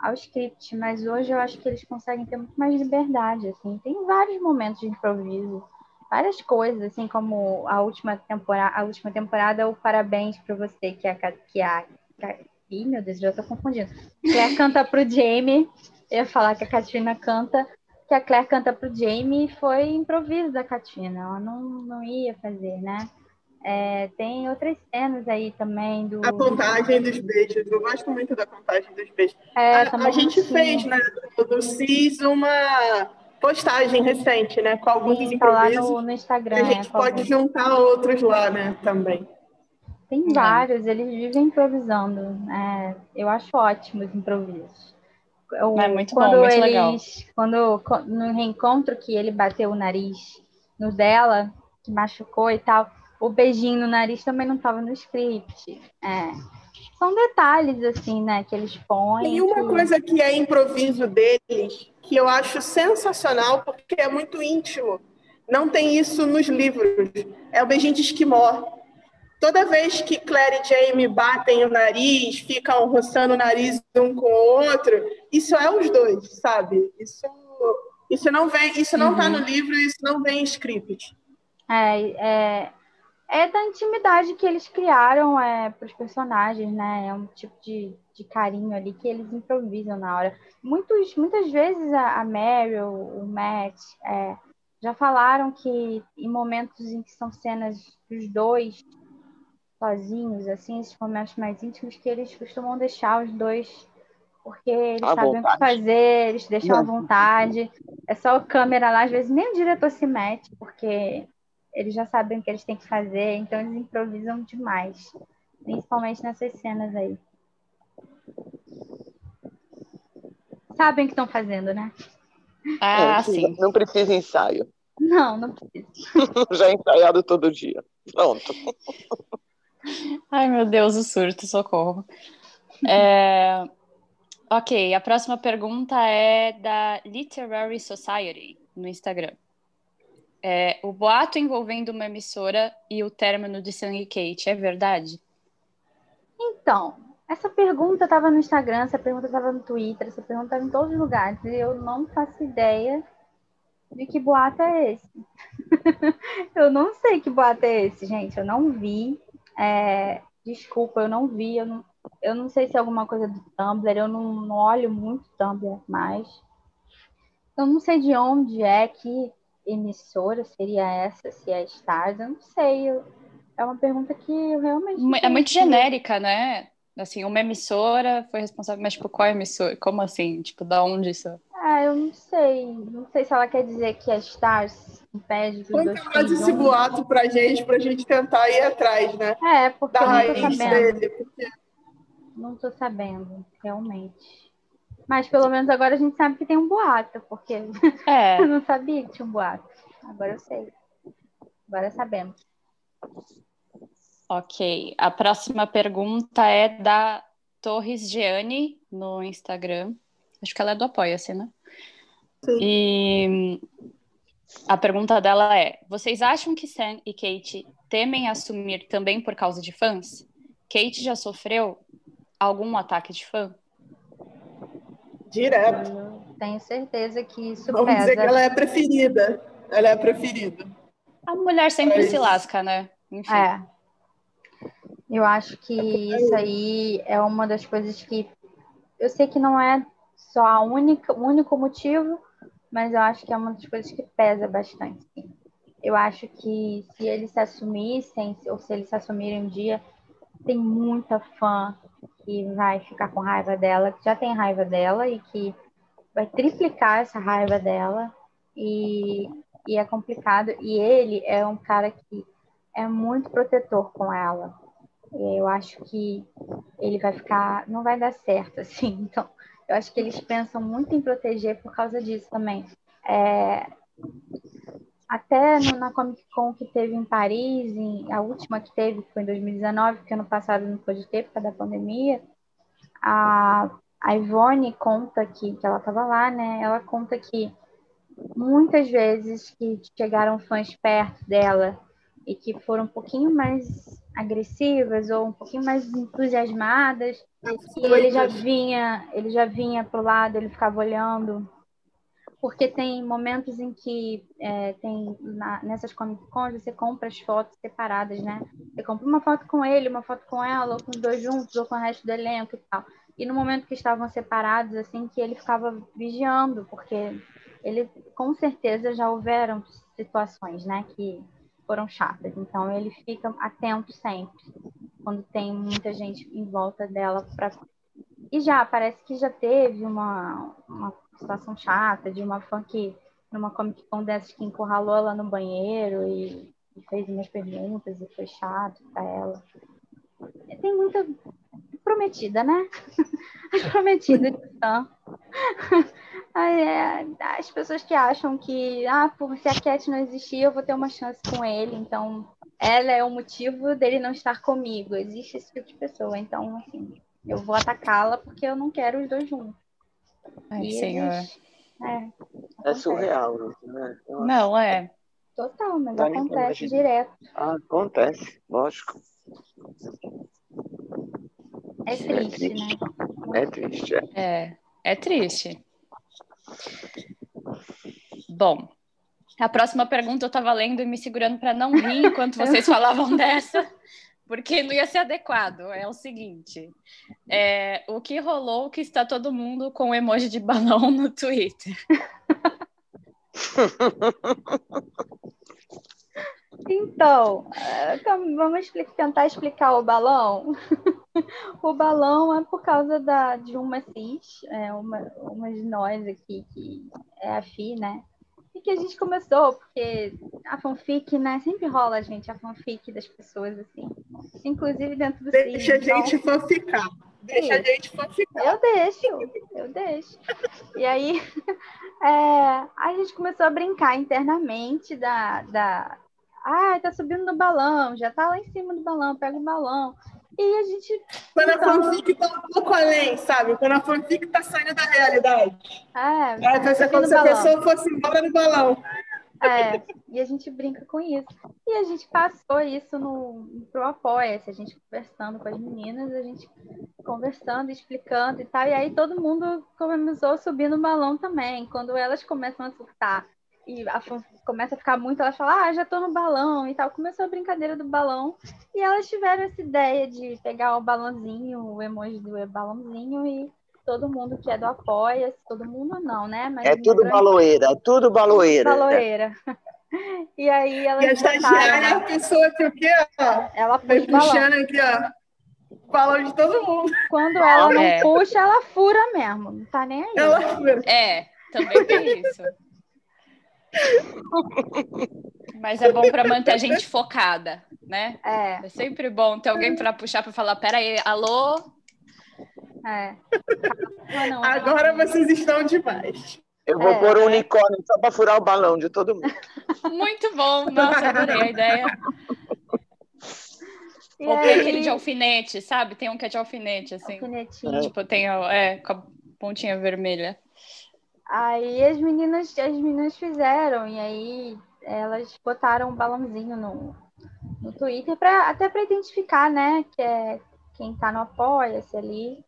ao script, mas hoje eu acho que eles conseguem ter muito mais liberdade, assim. Tem vários momentos de improviso várias coisas, assim como a última temporada, a última temporada, o parabéns para você, que a Ca- que a, Ca- Ih, meu Deus, já tô confundindo. Claire canta pro Jamie, eu ia falar que a Katrina canta, que a Claire canta pro Jamie foi improviso da Katrina, ela não, não ia fazer, né? É, tem outras cenas aí também do. A contagem dos beijos. Eu gosto muito da contagem dos beijos. É, a, também a gente tinha. fez, né, do, do CIS uma postagem recente, né? Com alguns Sim, tá lá improvisos. no, no Instagram. a gente é, pode alguns. juntar outros lá, né, também. Tem É. vários, eles vivem improvisando. É, eu acho ótimo os improvisos. O- É muito bom, quando muito eles, legal. Quando no reencontro que ele bateu o nariz no dela, que machucou e tal, o beijinho no nariz também não estava no script. É. São detalhes, assim, né, que eles põem. Tem uma que- coisa que é improviso deles, que eu acho sensacional, porque é muito íntimo. Não tem isso nos livros. É o beijinho de esquimó. Toda vez que Claire e Jamie batem o nariz, ficam roçando o nariz um com o outro, isso é os dois, sabe? Isso, isso não vem, isso não está Uhum. no livro, isso não vem em script. É, é, é da intimidade que eles criaram é, para os personagens, né? É um tipo de, de carinho ali que eles improvisam na hora. Muitos, muitas vezes a, a Meryl, o Matt, é, já falaram que em momentos em que são cenas dos dois sozinhos, assim, esses momentos mais íntimos, que eles costumam deixar os dois, porque eles À sabem o que vontade. fazer, eles deixam à vontade. É só o câmera lá, às vezes nem o diretor se mete, porque eles já sabem o que eles têm que fazer, então eles improvisam demais. Principalmente nessas cenas aí. Sabem o que estão fazendo, né? Ah, É, sim. Não precisa ensaio. Não, não precisa. Já é ensaiado todo dia. Pronto. Ai, meu Deus, o surto, socorro. É, Ok, a próxima pergunta é da Literary Society no Instagram. É, o boato envolvendo uma emissora e o término de Sam e Kate é verdade? Então, essa pergunta estava no Instagram, essa pergunta estava no Twitter, essa pergunta estava em todos os lugares. E eu não faço ideia de que boato é esse. eu não sei que boato é esse, gente. Eu não vi. É, desculpa, eu não vi. Eu não, eu não sei se é alguma coisa do Tumblr. Eu não, não olho muito Tumblr mais. Eu não sei de onde é que emissora seria essa, se é Stars. Eu não sei. Eu- é uma pergunta que eu realmente. não É muito sei. genérica, né? Assim, uma emissora foi responsável, mas tipo, qual emissora? Como assim? Tipo, da onde isso? Ah, eu não sei. Não sei se ela quer dizer que a Stars impede que os dois Conta mais filhos esse boato pra gente, pra gente tentar ir atrás, né? É, porque Da eu não tô raiz sabendo. dele. Porque Não tô sabendo, realmente. Mas pelo menos agora a gente sabe que tem um boato, porque É, eu não sabia que tinha um boato. Agora eu sei. Agora sabemos. Ok. A próxima pergunta é da Torres Gianni no Instagram. Acho que ela é do Apoia-se, né? Sim. E a pergunta dela é: Vocês acham que Sam e Kate temem assumir também por causa de fãs? Kate já sofreu algum ataque de fã? Direto. Eu tenho certeza que isso Vamos pesa. dizer que ela é a preferida. Ela é a preferida. A mulher sempre é se lasca, né? Enfim. É. Eu acho que isso aí é uma das coisas que eu sei que não é só a única, o único motivo, mas eu acho que é uma das coisas que pesa bastante. Eu acho que se eles se assumissem, ou se eles se assumirem um dia, tem muita fã que vai ficar com raiva dela, que já tem raiva dela e que vai triplicar essa raiva dela. E, e é complicado. E ele é um cara que é muito protetor com ela. Eu acho que ele vai ficar, não vai dar certo, assim. Então, eu acho que eles pensam muito em proteger por causa disso também. É, até no, na Comic Con que teve em Paris, em, a última que teve foi em 2019, porque ano passado não pôde ter por causa da pandemia, a, a Ivone conta que, que ela estava lá, né? Ela conta que muitas vezes que chegaram fãs perto dela e que foram um pouquinho mais agressivas ou um pouquinho mais entusiasmadas. E ele já vinha, ele já vinha pro lado, ele ficava olhando. Porque tem momentos em que é, tem na, nessas Comic Cons você compra as fotos separadas, né? Você compra uma foto com ele, uma foto com ela, ou com os dois juntos, ou com o resto do elenco e tal. E no momento que estavam separados, assim, que ele ficava vigiando, porque ele com certeza já houveram situações, né, que foram chatas. Então ele fica atento sempre quando tem muita gente em volta dela para e já parece que já teve uma, uma situação chata de uma fã que numa Comic Con dessas que encurralou ela no banheiro e, e fez umas perguntas e foi chato para ela. Tem muita prometida, né? prometida de fã. É, as pessoas que acham que, ah, por se a Cat não existir, eu vou ter uma chance com ele, então ela é o motivo dele não estar comigo. Existe esse tipo de pessoa, então, assim, eu vou atacá-la porque eu não quero os dois juntos. Ai, senhor. É, é surreal, né? Não, é. Total, mas acontece direto. Ah, acontece, lógico. É, é triste, é triste. né? É triste, é. É, é triste. Bom, a próxima pergunta eu estava lendo e me segurando para não rir enquanto vocês falavam dessa, porque não ia ser adequado. É o seguinte: é, o que rolou que está todo mundo com emoji de balão no Twitter? Então, eh, vamos tentar explicar o balão. o balão é por causa da, de uma cis, é uma, uma de nós aqui, que é a Fi, né? E que a gente começou, porque a fanfic, né? Sempre rola, gente, a fanfic das pessoas, assim. Inclusive dentro do Deixa cis, a gente então... fanficar. Deixa Sim. a gente fanficar. Eu deixo, eu deixo. E aí, é, a gente começou a brincar internamente da, da, ah, tá subindo no balão, já tá lá em cima do balão, pega o balão. E a gente. Quando então... a fanfic tá um pouco além, sabe? Quando a fanfic tá saindo da realidade. É. É, então, como se a pessoa fosse embora no balão. É, e a gente brinca com isso. E a gente passou isso no, pro Apoia-se, a gente conversando com as meninas, a gente conversando, explicando e tal. E aí todo mundo começou a subir no balão também. Quando elas começam a surtar e a começa a ficar muito, ela fala, ah, já tô no balão e tal. Começou a brincadeira do balão e elas tiveram essa ideia de pegar o balãozinho, o emoji do balãozinho e todo mundo que é do apoia todo mundo não, né? Mas é tudo grande... baloeira, é tudo baloeira. Baloeira. E aí ela. E a estagiária é a pessoa que o quê, ó? Ela foi puxando aqui, ó. Balão de todo mundo. Quando ela não é. puxa, ela fura mesmo. Não tá nem aí. Ela fura. É, também tem isso. Mas é bom para manter a gente focada, né? É. É sempre bom ter alguém para puxar para falar: peraí, alô? É. Não, Agora não. vocês estão demais. Eu vou é. pôr um unicórnio só para furar o balão de todo mundo. Muito bom, nossa, adorei a ideia. E Ou tem aquele de alfinete, sabe? Tem um que é de alfinete, assim. Alfinetinho. Tipo, tem é, com a pontinha vermelha. Aí as meninas, as meninas fizeram, e aí elas botaram um balãozinho no, no Twitter, pra, até para identificar, né? Que é quem tá no Apoia-se ali.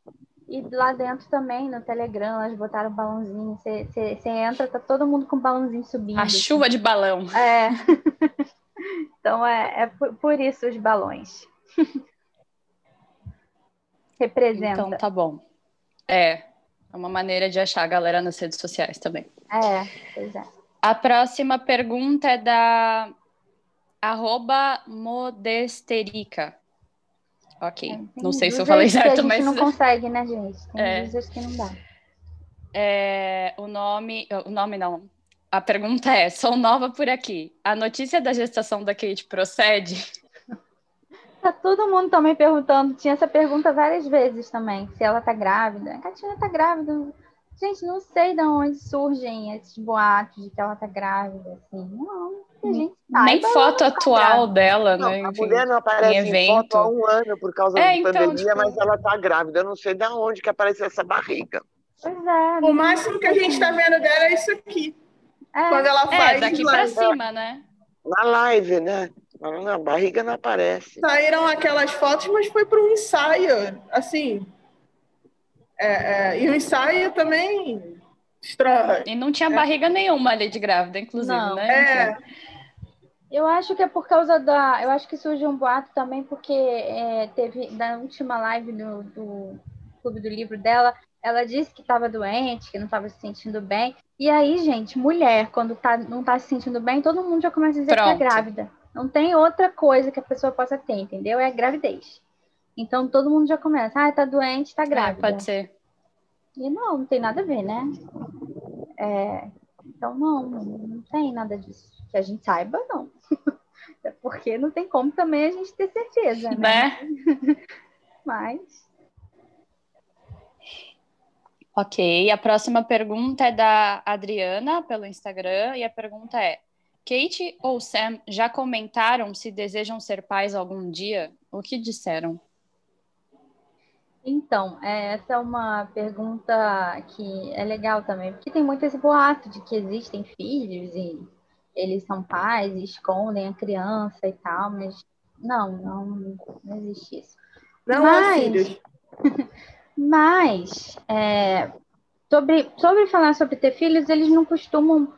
E lá dentro também, no Telegram, elas botaram balãozinho. Você entra, tá todo mundo com balãozinho subindo. A assim. chuva de balão. É. então é, é por, por, isso os balões. Representa. Então tá bom. É. É uma maneira de achar a galera nas redes sociais também. É, pois é. A próxima pergunta é da arroba modesterica. Ok. É, não sei se eu falei certo, mas. A gente não consegue, né, gente? Tem é. users que não dá. É, o nome. O nome não. A pergunta é: sou nova por aqui. A notícia da gestação da Kate procede? Tá todo mundo também perguntando. Tinha essa pergunta várias vezes também. Se ela tá grávida. A Katina tá grávida. Gente, não sei de onde surgem esses boatos de que ela tá grávida, assim. Não, a gente Nem foto tá atual dela, não, né? A mulher não aparece em, em foto há um ano por causa é, da então, pandemia, tipo... mas ela tá grávida. Eu não sei de onde que apareceu essa barriga. Pois é. O máximo que a gente tá vendo dela é isso aqui. É. Quando ela é, faz. É, daqui pra cima, né? Na live, né? A barriga não aparece. Saíram aquelas fotos, mas foi para um ensaio, assim, é, é, e o ensaio também estranho. E não tinha barriga nenhuma ali de grávida, inclusive, não. né? É. Eu acho que é por causa da. Eu acho que surgiu um boato também, porque é, teve na última live do, do Clube do Livro dela, ela disse que estava doente, que não estava se sentindo bem. E aí, gente, mulher, quando tá, não está se sentindo bem, todo mundo já começa a dizer Pronto. que é grávida. Não tem outra coisa que a pessoa possa ter, entendeu? É gravidez. Então todo mundo já começa, ah, tá doente, tá é, grávida. É, pode ser. E não, não tem nada a ver, né? É, então não, não tem nada disso. Que a gente saiba, não. Porque não tem como também a gente ter certeza, né? né? Mas. Ok, a próxima pergunta é da Adriana pelo Instagram e a pergunta é: Kate ou Sam já comentaram se desejam ser pais algum dia? O que disseram? Então, é, essa é uma pergunta que é legal também, porque tem muito esse boato de que existem filhos e eles são pais e escondem a criança e tal, mas não, não, não existe isso. Não mas, filhos. mas é, sobre, sobre falar sobre ter filhos, eles não costumam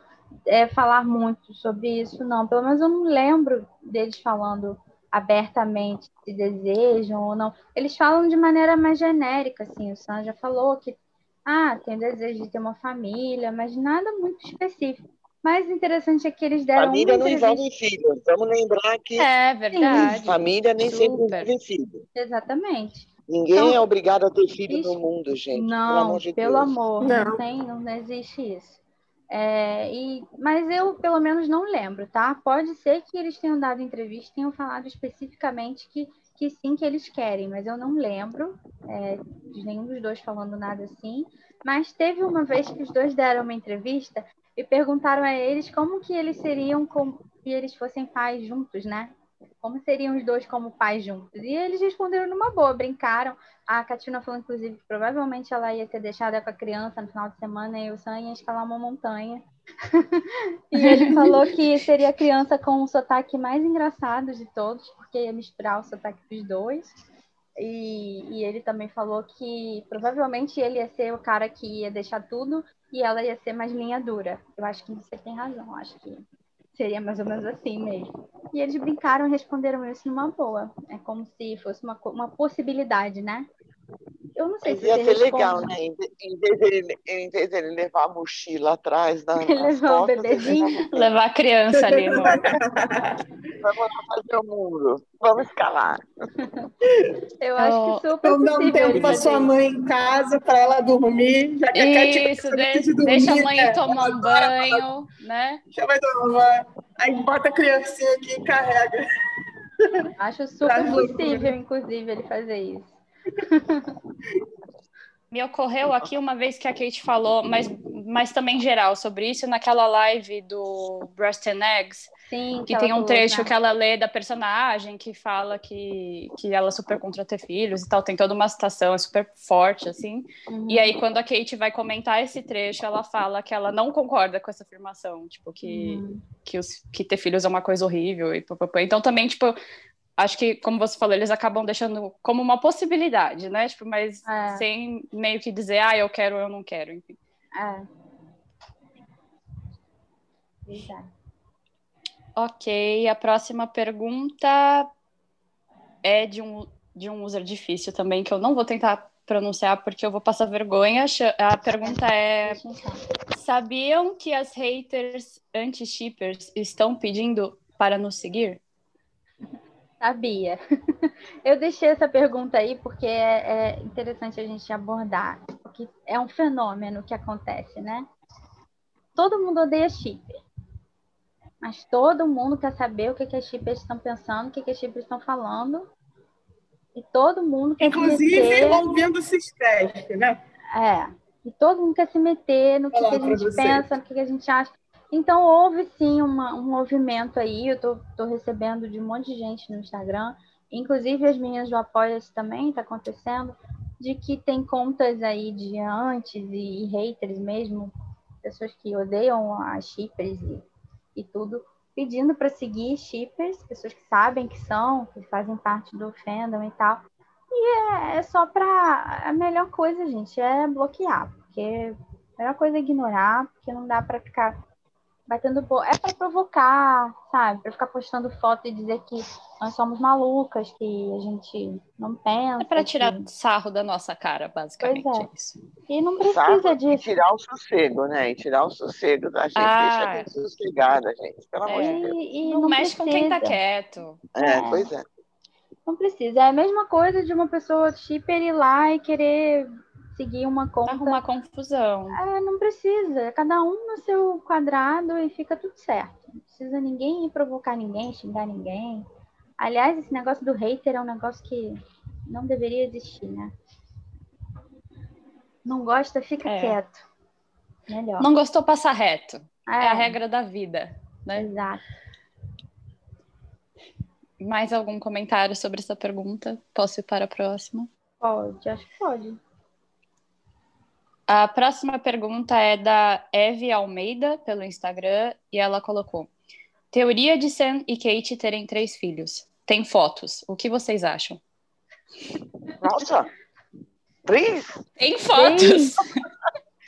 é, falar muito sobre isso, não. Pelo menos eu não lembro deles falando abertamente se desejam ou não. Eles falam de maneira mais genérica, assim. O Sam já falou que, ah, tem desejo de ter uma família, mas nada muito específico. Mais interessante é que eles deram. Família não envolve filhos. Vamos lembrar que. É verdade. Família nem Super. sempre envolve filho. Exatamente. Ninguém então, é obrigado a ter filho no mundo, gente. Não, pelo amor de pelo Deus. amor, não. não tem, não existe isso. É, e, mas eu, pelo menos, não lembro, tá? Pode ser que eles tenham dado entrevista e tenham falado especificamente que, que sim, que eles querem, mas eu não lembro é, de nenhum dos dois falando nada assim. Mas teve uma vez que os dois deram uma entrevista e perguntaram a eles como que eles seriam como se eles fossem pais juntos, né? Como seriam os dois como pais juntos? E eles responderam numa boa, brincaram. A Katina falou, inclusive, que provavelmente ela ia ter deixado com a criança no final de semana e o Sam ia escalar uma montanha. e ele falou que seria a criança com o sotaque mais engraçado de todos, porque ia misturar o sotaque dos dois. E, e, ele também falou que provavelmente ele ia ser o cara que ia deixar tudo e ela ia ser mais linha dura. Eu acho que você tem razão, acho que seria mais ou menos assim mesmo. E eles brincaram e responderam isso numa boa. É como se fosse uma, uma possibilidade, né? Eu não sei Mas se ia ser legal, né? Em vez, dele, em vez dele levar a mochila atrás da. levar o bebezinho. levar a criança ali, no... Vamos lá fazer o mundo. Vamos escalar. Eu acho que super então, dá um tempo para sua mãe em casa, para ela dormir. Já que Isso, a de, dormir, deixa a mãe né? tomar um banho, né? Já vai tomar Aí bota a criancinha aqui e carrega. Acho super possível, inclusive, ele fazer isso. Me ocorreu aqui uma vez que a Kate falou, mas, mas também geral sobre isso, naquela live do Breast and Eggs, Sim, que tem um trecho que ela lê da personagem que fala que, que ela é super contra ter filhos e tal, tem toda uma citação, é super forte, assim. Uhum. E aí, quando a Kate vai comentar esse trecho, ela fala que ela não concorda com essa afirmação, tipo, que, uhum. que, os, que ter filhos é uma coisa horrível e papapá. Então, também, tipo, acho que, como você falou, eles acabam deixando como uma possibilidade, né? Tipo, mas é. sem meio que dizer, ah, eu quero ou eu não quero, enfim. É. Exato. Ok, a próxima pergunta é de um, de um user difícil também, que eu não vou tentar pronunciar porque eu vou passar vergonha. A pergunta é: sabiam que as haters anti-shippers estão pedindo para nos seguir? Sabia. Eu deixei essa pergunta aí porque é, é interessante a gente abordar, porque é um fenômeno que acontece, né? Todo mundo odeia shipper. Mas todo mundo quer saber o que, que as shippers estão pensando, o que, que as shippers estão falando. E todo mundo quer Inclusive, se meter... envolvendo o Sisteste, né? É. E todo mundo quer se meter no que, que a gente pensa, no que, que a gente acha. Então, houve sim uma, um movimento aí. Eu tô, tô recebendo de um monte de gente no Instagram. Inclusive, as minhas do Apoia-se também está acontecendo. De que tem contas aí de antes e, e haters mesmo. Pessoas que odeiam as shippers e e tudo, pedindo para seguir shippers, pessoas que sabem que são, que fazem parte do fandom e tal. E é, é só para a melhor coisa, gente, é bloquear, porque a melhor coisa é ignorar, porque não dá para ficar batendo é para provocar, sabe? Para ficar postando foto e dizer que nós somos malucas, que a gente não pensa. É para tirar que... sarro da nossa cara, basicamente. Pois é. Isso. E não precisa disso. E tirar o sossego, né? E tirar o sossego da gente, ah. deixa a gente sossegada, gente. Pelo é. amor de Deus. E, e não, não mexe precisa. com quem tá quieto. É, é, pois é. Não precisa. É a mesma coisa de uma pessoa shipper ir lá e querer seguir uma conta. Arrumar confusão. É, não precisa. Cada um no seu quadrado e fica tudo certo. Não precisa ninguém provocar ninguém, xingar ninguém. Aliás, esse negócio do hater é um negócio que não deveria existir, né? Não gosta, fica é. quieto. Melhor. Não gostou, passa reto. É. é a regra da vida, né? Exato. Mais algum comentário sobre essa pergunta? Posso ir para a próxima? Pode, acho que pode. A próxima pergunta é da Eve Almeida, pelo Instagram, e ela colocou: Teoria de Sam e Kate terem três filhos. Tem fotos. O que vocês acham? Nossa! Três? Tem fotos!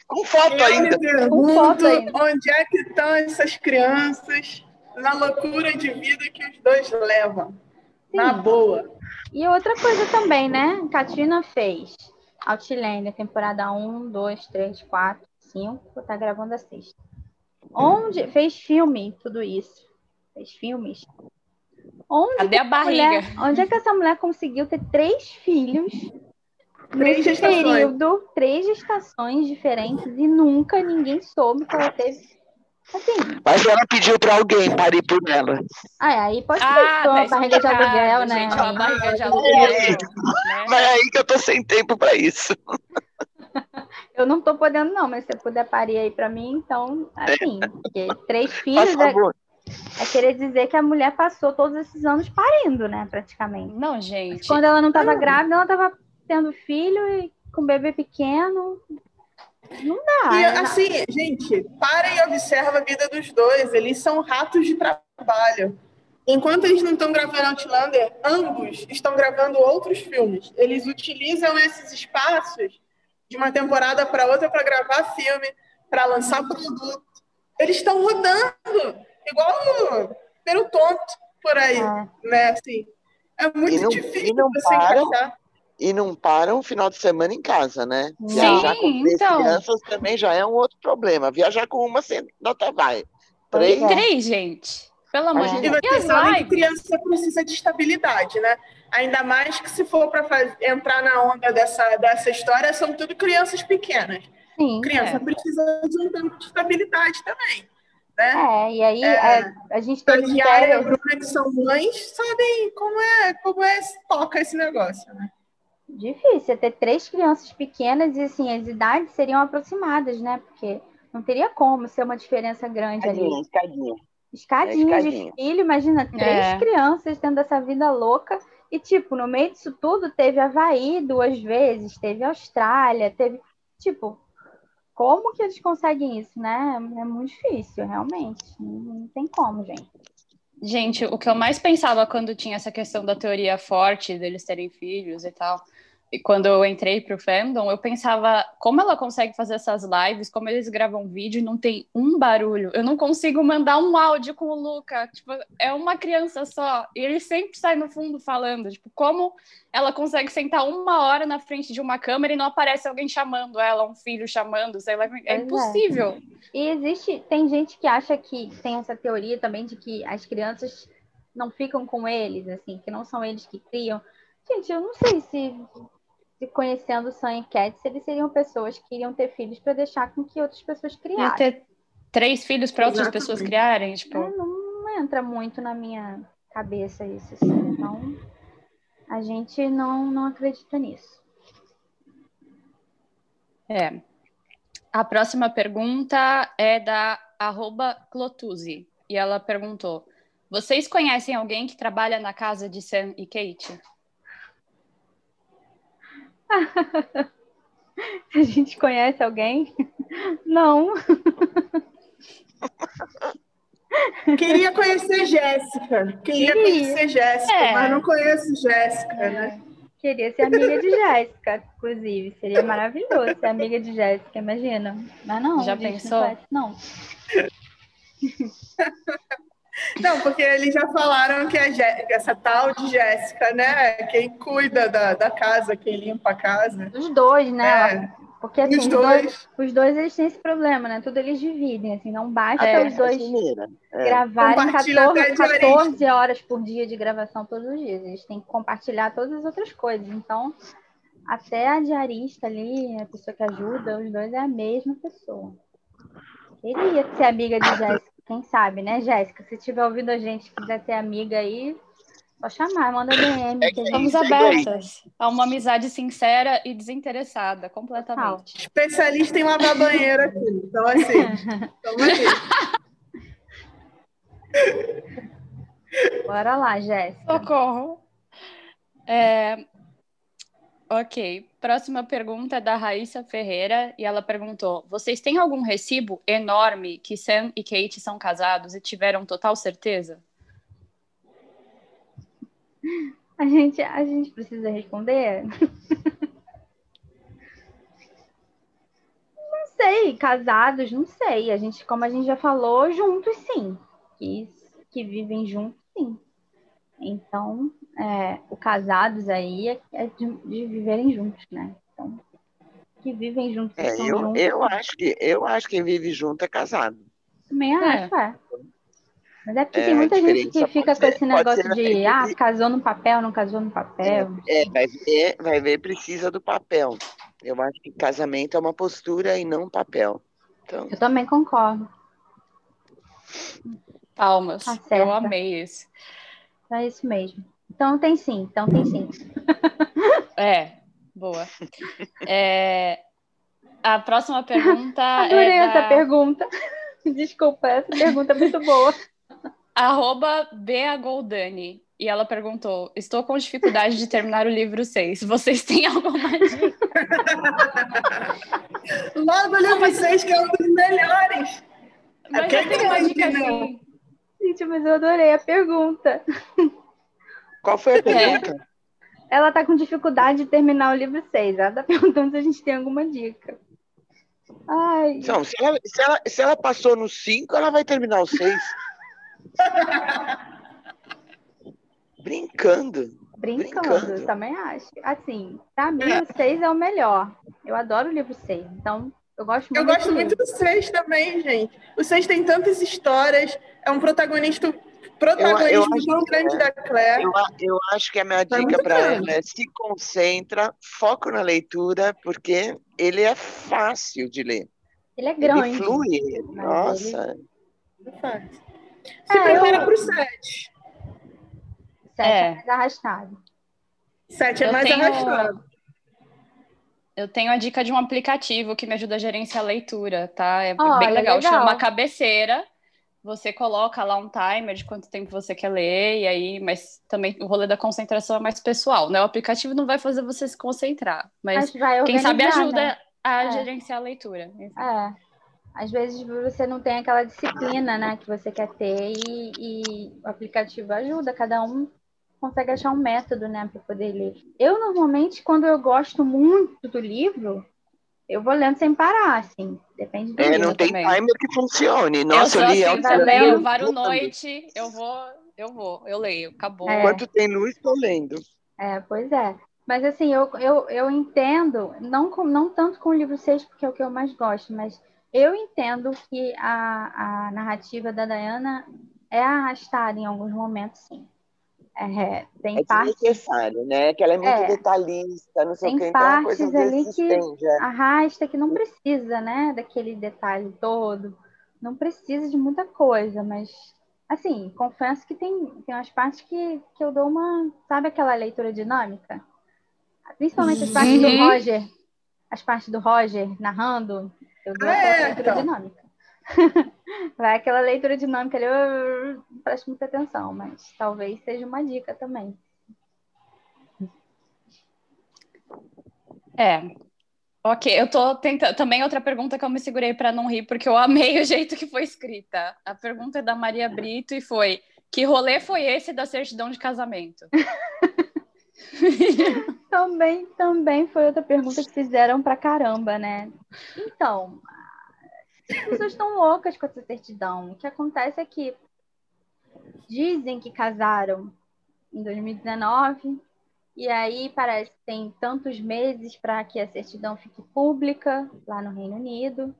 Com foto Eu ainda. Com foto ainda. Onde é que estão essas crianças na loucura de vida que os dois levam? Sim. Na boa. E outra coisa também, né? Katina fez Outlander, temporada 1, 2, 3, 4, 5, tá gravando a sexta. Onde fez filme, tudo isso. Fez filmes. Onde Cadê a barriga? Mulher, onde é que essa mulher conseguiu ter três filhos três nesse período, três estações diferentes e nunca ninguém soube que ela teve Assim. Mas ela pediu para alguém parir por ela. Ah, aí pode ser ah, uma barriga de aluguel, né? Gente, uma barriga de aluguel. né? Mas é aí que eu tô sem tempo para isso. Eu não tô podendo, não, mas se você puder parir aí para mim, então, assim, porque três filhos é, é, querer dizer que a mulher passou todos esses anos parindo, né, praticamente. Não, gente. Mas quando ela não estava grávida, ela estava tendo filho e com bebê pequeno, não dá. E, é assim, gente, parem e observem a vida dos dois. Eles são ratos de trabalho. Enquanto eles não estão gravando Outlander, ambos estão gravando outros filmes. Eles utilizam esses espaços de uma temporada para outra para gravar filme, para lançar produto. Eles estão rodando, igual pelo tonto por aí, é. né? Assim, é muito não, difícil você encaixar e não param o final de semana em casa, né? Sim, Viajar com três então... crianças também já é um outro problema. Viajar com uma, você nota vai. Três? Três, gente. Pelo amor de Deus. E você que criança precisa de estabilidade, né? Ainda mais que se for para entrar na onda dessa, dessa história, são tudo crianças pequenas. Sim, criança é. precisa de um tempo de estabilidade também. Né? É, e aí é, a, a gente tem. A Yara e a Bruna, que são mães, sabem como é, como é toca esse negócio, né? Difícil, é ter três crianças pequenas e assim, as idades seriam aproximadas, né? Porque não teria como ser uma diferença grande escadinha, ali. Escadinha. Escadinha, Escadinha. de filho, imagina, três é. crianças tendo essa vida louca. E, tipo, no meio disso tudo, teve Havaí duas vezes, teve Austrália, teve. Tipo, como que eles conseguem isso, né? É muito difícil, realmente. Não tem como, gente. Gente, o que eu mais pensava quando tinha essa questão da teoria forte deles terem filhos e tal, quando eu entrei pro fandom, eu pensava como ela consegue fazer essas lives, como eles gravam vídeo e não tem um barulho. Eu não consigo mandar um áudio com o Luca. Tipo, é uma criança só. E ele sempre sai no fundo falando. Tipo, como ela consegue sentar uma hora na frente de uma câmera e não aparece alguém chamando ela, um filho chamando, sei lá. É impossível. É. E existe, tem gente que acha que tem essa teoria também de que as crianças não ficam com eles, assim, que não são eles que criam. Gente, eu não sei se se conhecendo Sam e Cats, eles seriam pessoas que iriam ter filhos para deixar com que outras pessoas criassem. ter três filhos para outras pessoas criarem, tipo. É, não entra muito na minha cabeça isso, assim. Então, a gente não, não acredita nisso. É. A próxima pergunta é da arroba Clotuzzi. E ela perguntou: Vocês conhecem alguém que trabalha na casa de Sam e Kate? A gente conhece alguém? Não. Queria conhecer Jéssica. Queria conhecer Jéssica, é. mas não conheço Jéssica, né? Queria ser amiga de Jéssica, inclusive. Seria maravilhoso ser amiga de Jéssica, imagina. Mas não, já pensou? Não. Não, porque eles já falaram que essa tal de Jéssica, né? Quem cuida da, da casa, quem limpa a casa. Os dois, né? É. Porque assim, os dois. dois. os dois eles têm esse problema, né? Tudo eles dividem, assim, não basta é, os dois é. gravarem 14, 14 horas por dia de gravação todos os dias. Eles têm que compartilhar todas as outras coisas. Então, até a diarista ali, a pessoa que ajuda, os dois é a mesma pessoa. Queria ser amiga de Jéssica. Quem sabe, né, Jéssica? Se tiver ouvindo a gente quiser ter amiga aí, pode chamar, manda DM. É Estamos abertas a uma amizade sincera e desinteressada, completamente. Especialista em lavar banheiro aqui. Então, assim, toma Bora lá, Jéssica. Socorro. É, Ok. Próxima pergunta é da Raíssa Ferreira e ela perguntou: Vocês têm algum recibo enorme que Sam e Kate são casados e tiveram total certeza? A gente, a gente precisa responder? não sei, casados, não sei. A gente, como a gente já falou, juntos sim. Que, que vivem juntos, sim. Então, é, o casados aí é, é de, de, viverem juntos, né? Então, que vivem juntos. É, eu, juntos. eu, acho que, eu acho que vive junto é casado. Também é. acho, é. Mas é porque é, tem muita gente que fica com esse negócio de ah, casou no papel, não casou no papel. É, é, vai ver, vai ver, precisa do papel. Eu acho que casamento é uma postura e não um papel. Então... Eu também concordo. Palmas. Tá eu amei isso. É isso mesmo. Então tem sim, então tem sim. É, boa. É, a próxima pergunta. Adorei é essa pergunta. Desculpa, essa pergunta é muito boa. Arroba Bea Goldani. E ela perguntou: Estou com dificuldade de terminar o livro 6. Vocês têm alguma dica? Logo o livro 6, que é um dos melhores. Mas eu tenho uma dica assim. Gente, mas eu adorei a pergunta. Qual foi a é. pergunta? Ela está com dificuldade de terminar o livro 6. Ela está perguntando se a gente tem alguma dica. Ai. Não, se ela, se ela, se ela passou no 5, ela vai terminar o 6. Brincando. Brincando, Brincando, também acho. Assim, pra mim é. o 6 é o melhor. Eu adoro o livro 6. Então, eu gosto muito Eu gosto muito do 6 também, gente. O 6 tem tantas histórias, é um protagonista protagonismo eu, eu tão grande é, da Claire. Eu, eu, acho que a minha tá dica para ela é se concentra, foco na leitura, porque ele é fácil de ler. Ele é grande. Ele flui. Nossa. Ele... É. Se é, prepara eu... para o 7. 7 é. é mais arrastado. 7 é mais tenho... arrastado. Eu tenho a dica de um aplicativo que me ajuda a gerenciar a leitura, tá? É oh, bem legal. legal. Chama Cabeceira você coloca lá um timer de quanto tempo você quer ler, e aí, mas também o rolê da concentração é mais pessoal, né? O aplicativo não vai fazer você se concentrar, mas quem sabe ajuda né? a é. gerenciar a leitura. É. Às vezes você não tem aquela disciplina, né, que você quer ter, e, e o aplicativo ajuda, cada um consegue achar um método, né, para poder ler. Eu, normalmente, quando eu gosto muito do livro, eu vou lendo sem parar, assim. Depende do É, não tem também. timer que funcione. Nossa, eu, eu li assim, eu leio várias noite, eu vou, eu vou, eu leio, acabou. É. Enquanto tem luz, estou lendo. É, pois é. Mas assim, eu, eu, eu entendo, não, com, não tanto com o livro 6, porque é o que eu mais gosto, mas eu entendo que a, a narrativa da Diana é arrastada em alguns momentos, sim. É, tem é partes... necessário, né? Que ela é muito é, detalhista, não sei o que, então é partes coisa ali que é. arrasta, que não precisa, né? Daquele detalhe todo. Não precisa de muita coisa, mas assim, confesso que tem, tem umas partes que, que eu dou uma, sabe aquela leitura dinâmica? Principalmente as partes uhum. do Roger, as partes do Roger narrando, eu dou ah, é, leitura então. dinâmica. Vai aquela leitura dinâmica ali, eu presto muita atenção, mas talvez seja uma dica também. É. Ok, eu tô tentando. Também outra pergunta que eu me segurei para não rir, porque eu amei o jeito que foi escrita. A pergunta é da Maria Brito e foi: que rolê foi esse da certidão de casamento? também, também foi outra pergunta que fizeram pra caramba, né? Então, as pessoas estão loucas com essa certidão. O que acontece é que dizem que casaram em 2019 e aí parece que tem tantos meses para que a certidão fique pública lá no Reino Unido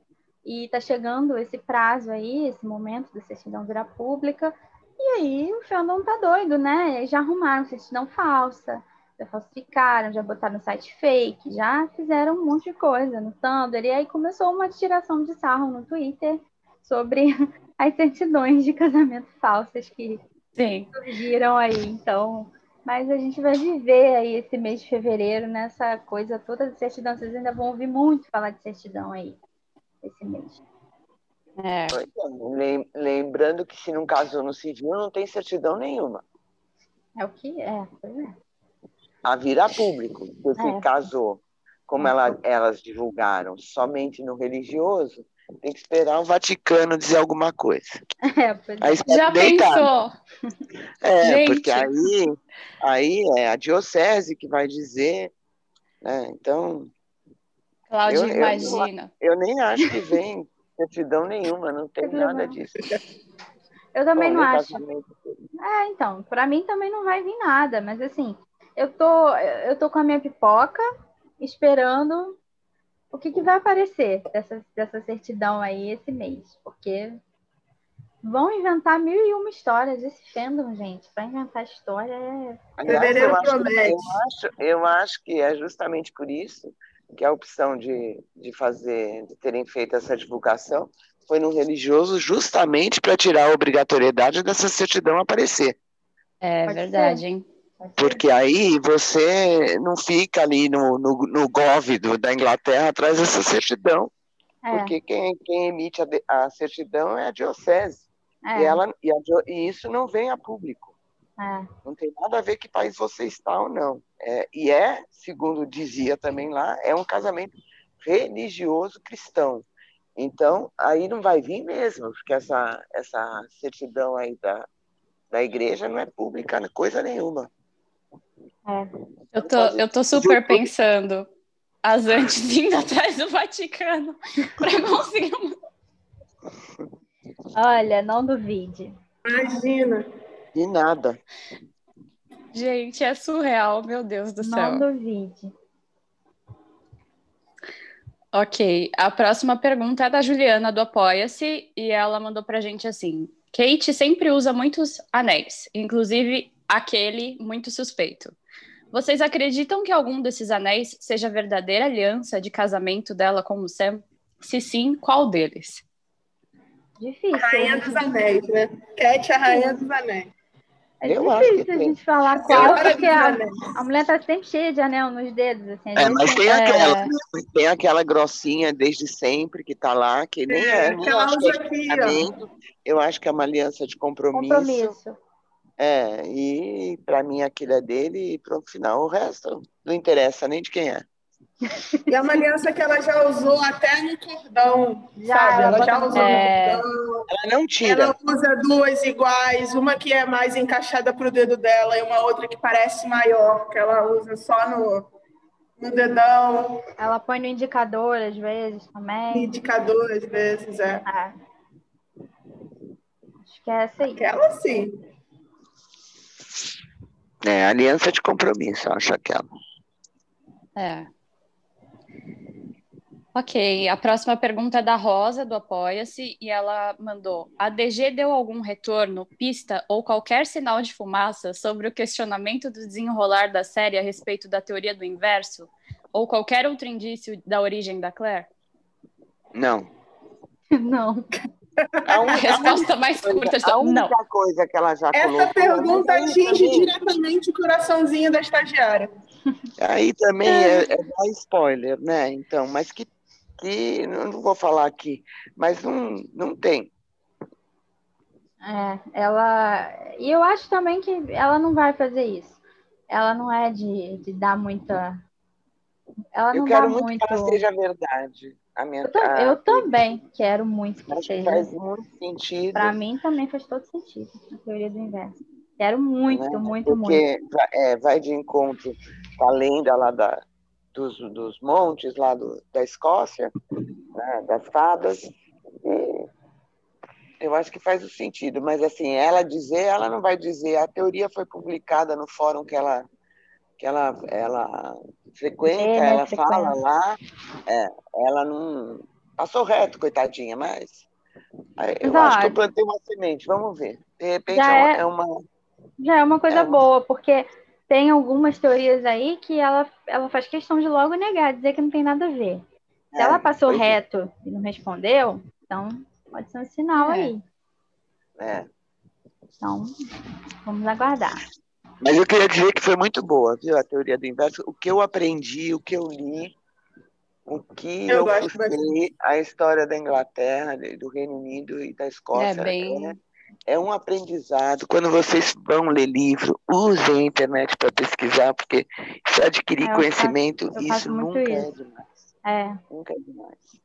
e está chegando esse prazo aí, esse momento da certidão virar pública e aí o fandom tá doido, né? Já arrumaram certidão falsa, já falsificaram, já botaram site fake, já fizeram um monte de coisa no Tumblr. E aí começou uma tiração de sarro no Twitter sobre as certidões de casamento falsas que Sim. surgiram aí. Então, mas a gente vai viver aí esse mês de fevereiro nessa coisa toda de certidão. Vocês ainda vão ouvir muito falar de certidão aí esse mês. É. Lembrando que se não casou no civil, não tem certidão nenhuma. É o que é, pois é a vir a público. Se é. casou, como ela, elas divulgaram, somente no religioso, tem que esperar o Vaticano dizer alguma coisa. É, aí Já pensou? É, Gente. porque aí, aí é a diocese que vai dizer, né? Então. Cláudia, eu, imagina. Eu, eu, nem acho que vem certidão nenhuma, não tem nada disso. Eu também Bom, não acho. É, então, para mim também não vai vir nada, mas assim, eu tô, eu tô com a minha pipoca esperando o que, que vai aparecer dessa, dessa certidão aí esse mês, porque vão inventar mil e uma histórias esse fandom, gente. Para inventar história é. Aliás, eu, acho, eu, acho, eu acho que é justamente por isso que a opção de, de fazer, de terem feito essa divulgação foi no religioso, justamente para tirar a obrigatoriedade dessa certidão aparecer. É Pode verdade, ser. hein? Porque aí você não fica ali no, no, no GOV do, da Inglaterra atrás dessa certidão. É. Porque quem, quem emite a, a, certidão é a diocese. É. E, ela, e, a, e, isso não vem a público. É. Não tem nada a ver que país você está ou não. É, e é, segundo dizia também lá, é um casamento religioso cristão. Então, aí não vai vir mesmo, porque essa, essa certidão aí da, da igreja não é pública, coisa nenhuma. É. Eu, tô, eu tô super pensando as antes vindo atrás do Vaticano para conseguir uma... Olha, não duvide. Imagina. E nada. Gente, é surreal, meu Deus do céu. Não duvide. Ok, a próxima pergunta é da Juliana do Apoia-se e ela mandou pra gente assim: Kate sempre usa muitos anéis, inclusive aquele muito suspeito. Vocês acreditam que algum desses anéis seja a verdadeira aliança de casamento dela com o Sam? Se sim, qual deles? Difícil. A rainha dos anéis, né? Cat, a rainha dos anéis. É eu difícil a gente falar qual, porque a, a, mulher tá sempre cheia de anel nos dedos. Assim, é, mas tem, é... aquela, tem aquela grossinha desde sempre que tá lá, que nem é. é nem acho que é eu acho que é uma aliança de compromisso. Compromisso. É, e para mim aquilo é dele e pronto, final. O resto não interessa nem de quem é. E é uma aliança que ela já usou até no cordão, já, sabe? Ela, ela já usou é... no cordão. Ela não tira. Ela usa duas iguais, uma que é mais encaixada para o dedo dela e uma outra que parece maior, que ela usa só no, no dedão. Ela põe no indicador às vezes também. Indicador às vezes, é. é. Acho que é essa aí. Aquela sim. É, aliança de compromisso, acho aquela. É. Ok, a próxima pergunta é da Rosa, do Apoia-se, e ela mandou: A DG deu algum retorno, pista ou qualquer sinal de fumaça sobre o questionamento do desenrolar da série a respeito da teoria do inverso? Ou qualquer outro indício da origem da Claire? Não. Não. A, a resposta mais curta. A única não. coisa que ela já Essa colocou, pergunta atinge diretamente o coraçãozinho da estagiária. Aí também é, é dar spoiler, né? Então, mas que que não vou falar aqui, mas não, não tem. É, ela. E eu acho também que ela não vai fazer isso. Ela não é de, de dar muita. Ela eu não quero dá muito, muito que ela seja verdade. A minha, eu, a... eu também quero muito que seja. Faz muito sentido. Para mim também faz todo sentido a teoria do inverso. Quero muito, né? muito, Porque muito. É, vai de encontro com a lenda lá da, dos, dos montes lá do, da Escócia, né, das fadas, e eu acho que faz o sentido, mas assim, ela dizer, ela não vai dizer, a teoria foi publicada no fórum que ela que ela, ela frequenta, é, né, ela frequenta. fala lá, é, ela não passou reto, coitadinha, mas eu Exato. acho que eu plantei uma semente, vamos ver. De repente é, é, uma. Já é uma coisa é boa, porque tem algumas teorias aí que ela, ela faz questão de logo negar, dizer que não tem nada a ver. Se é, ela passou é. reto e não respondeu, então pode ser um sinal é. aí. É. Então, vamos aguardar. Mas eu queria dizer que foi muito boa, viu, a teoria do inverso. O que eu aprendi, o que eu li, o que eu, eu busquei, a história da Inglaterra, do Reino Unido e da Escócia. É bem... É, é um aprendizado. Quando vocês vão ler livro, usem a internet para pesquisar, porque se adquirir é, conhecimento, faço, isso nunca é isso. é demais. É. Nunca é demais.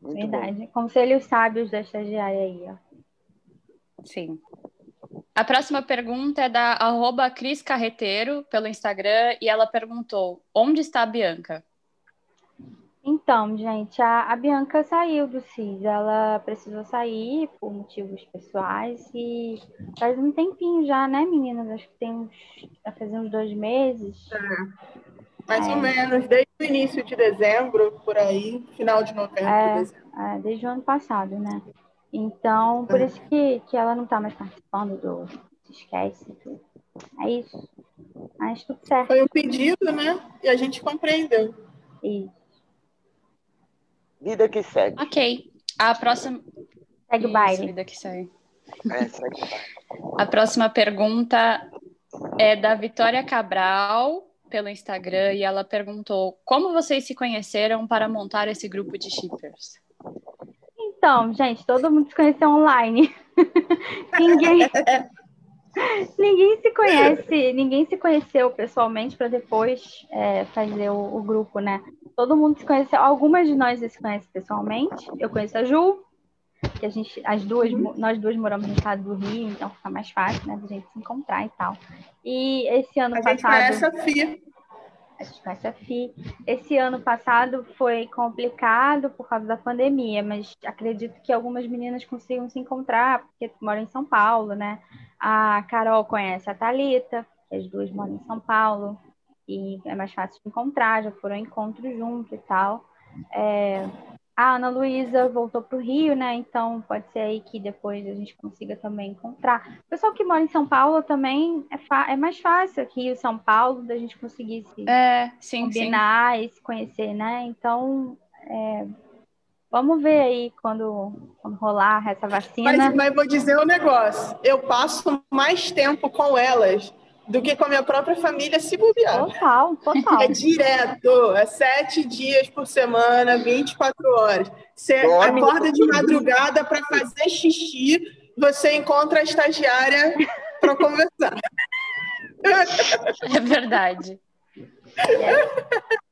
Muito Verdade. Bom. Conselhos sábios da estagiária aí, ó. Sim. A próxima pergunta é da arroba Cris Carreteiro, pelo Instagram, e ela perguntou: onde está a Bianca? Então, gente, a, a Bianca saiu do CIS, ela precisou sair por motivos pessoais e faz um tempinho já, né, meninas? Acho que tem uns. Vai fazer uns dois meses. É, mais é. ou menos, desde o início de dezembro, por aí, final de novembro, é, dezembro. É, desde o ano passado, né? Então, por é. isso que, que ela não está mais participando do Esquece. É isso. Mas tudo certo. Foi um pedido, né? E a gente compreendeu. Isso. Vida que segue. Ok. A próxima. Segue o baile. Vida que segue. É, segue. A próxima pergunta é da Vitória Cabral, pelo Instagram, e ela perguntou: Como vocês se conheceram para montar esse grupo de shippers? Então, gente, todo mundo se conheceu online. ninguém, ninguém se conhece, ninguém se conheceu pessoalmente para depois é, fazer o, o, grupo, né? Todo mundo se conheceu, algumas de nós se conhecem pessoalmente. Eu conheço a Ju, que a gente, as duas, nós duas moramos no estado do Rio, então fica mais fácil, né, da gente se encontrar e tal. E esse ano a passado. Gente conhece a Fia. A gente conhece a Fi. Esse ano passado foi complicado por causa da pandemia, mas acredito que algumas meninas consigam se encontrar, porque moram em São Paulo, né? A Carol conhece a Talita, as duas moram em São Paulo, e é mais fácil de encontrar, já foram encontros juntos e tal. É, a Ana Luísa voltou para o Rio, né? Então pode ser aí que depois a gente consiga também encontrar. O pessoal que mora em São Paulo também é, é mais fácil aqui, São Paulo, da gente conseguir se é, sim, combinar sim. e se conhecer, né? Então é, Vamos ver aí quando, quando rolar essa vacina. Mas, mas vou dizer um negócio: eu passo mais tempo com elas do que com a minha própria família se bobear. Total, total. É direto, é sete dias por semana, 24 horas. Você Dorme acorda de madrugada para fazer xixi, você encontra a estagiária para conversar. É verdade.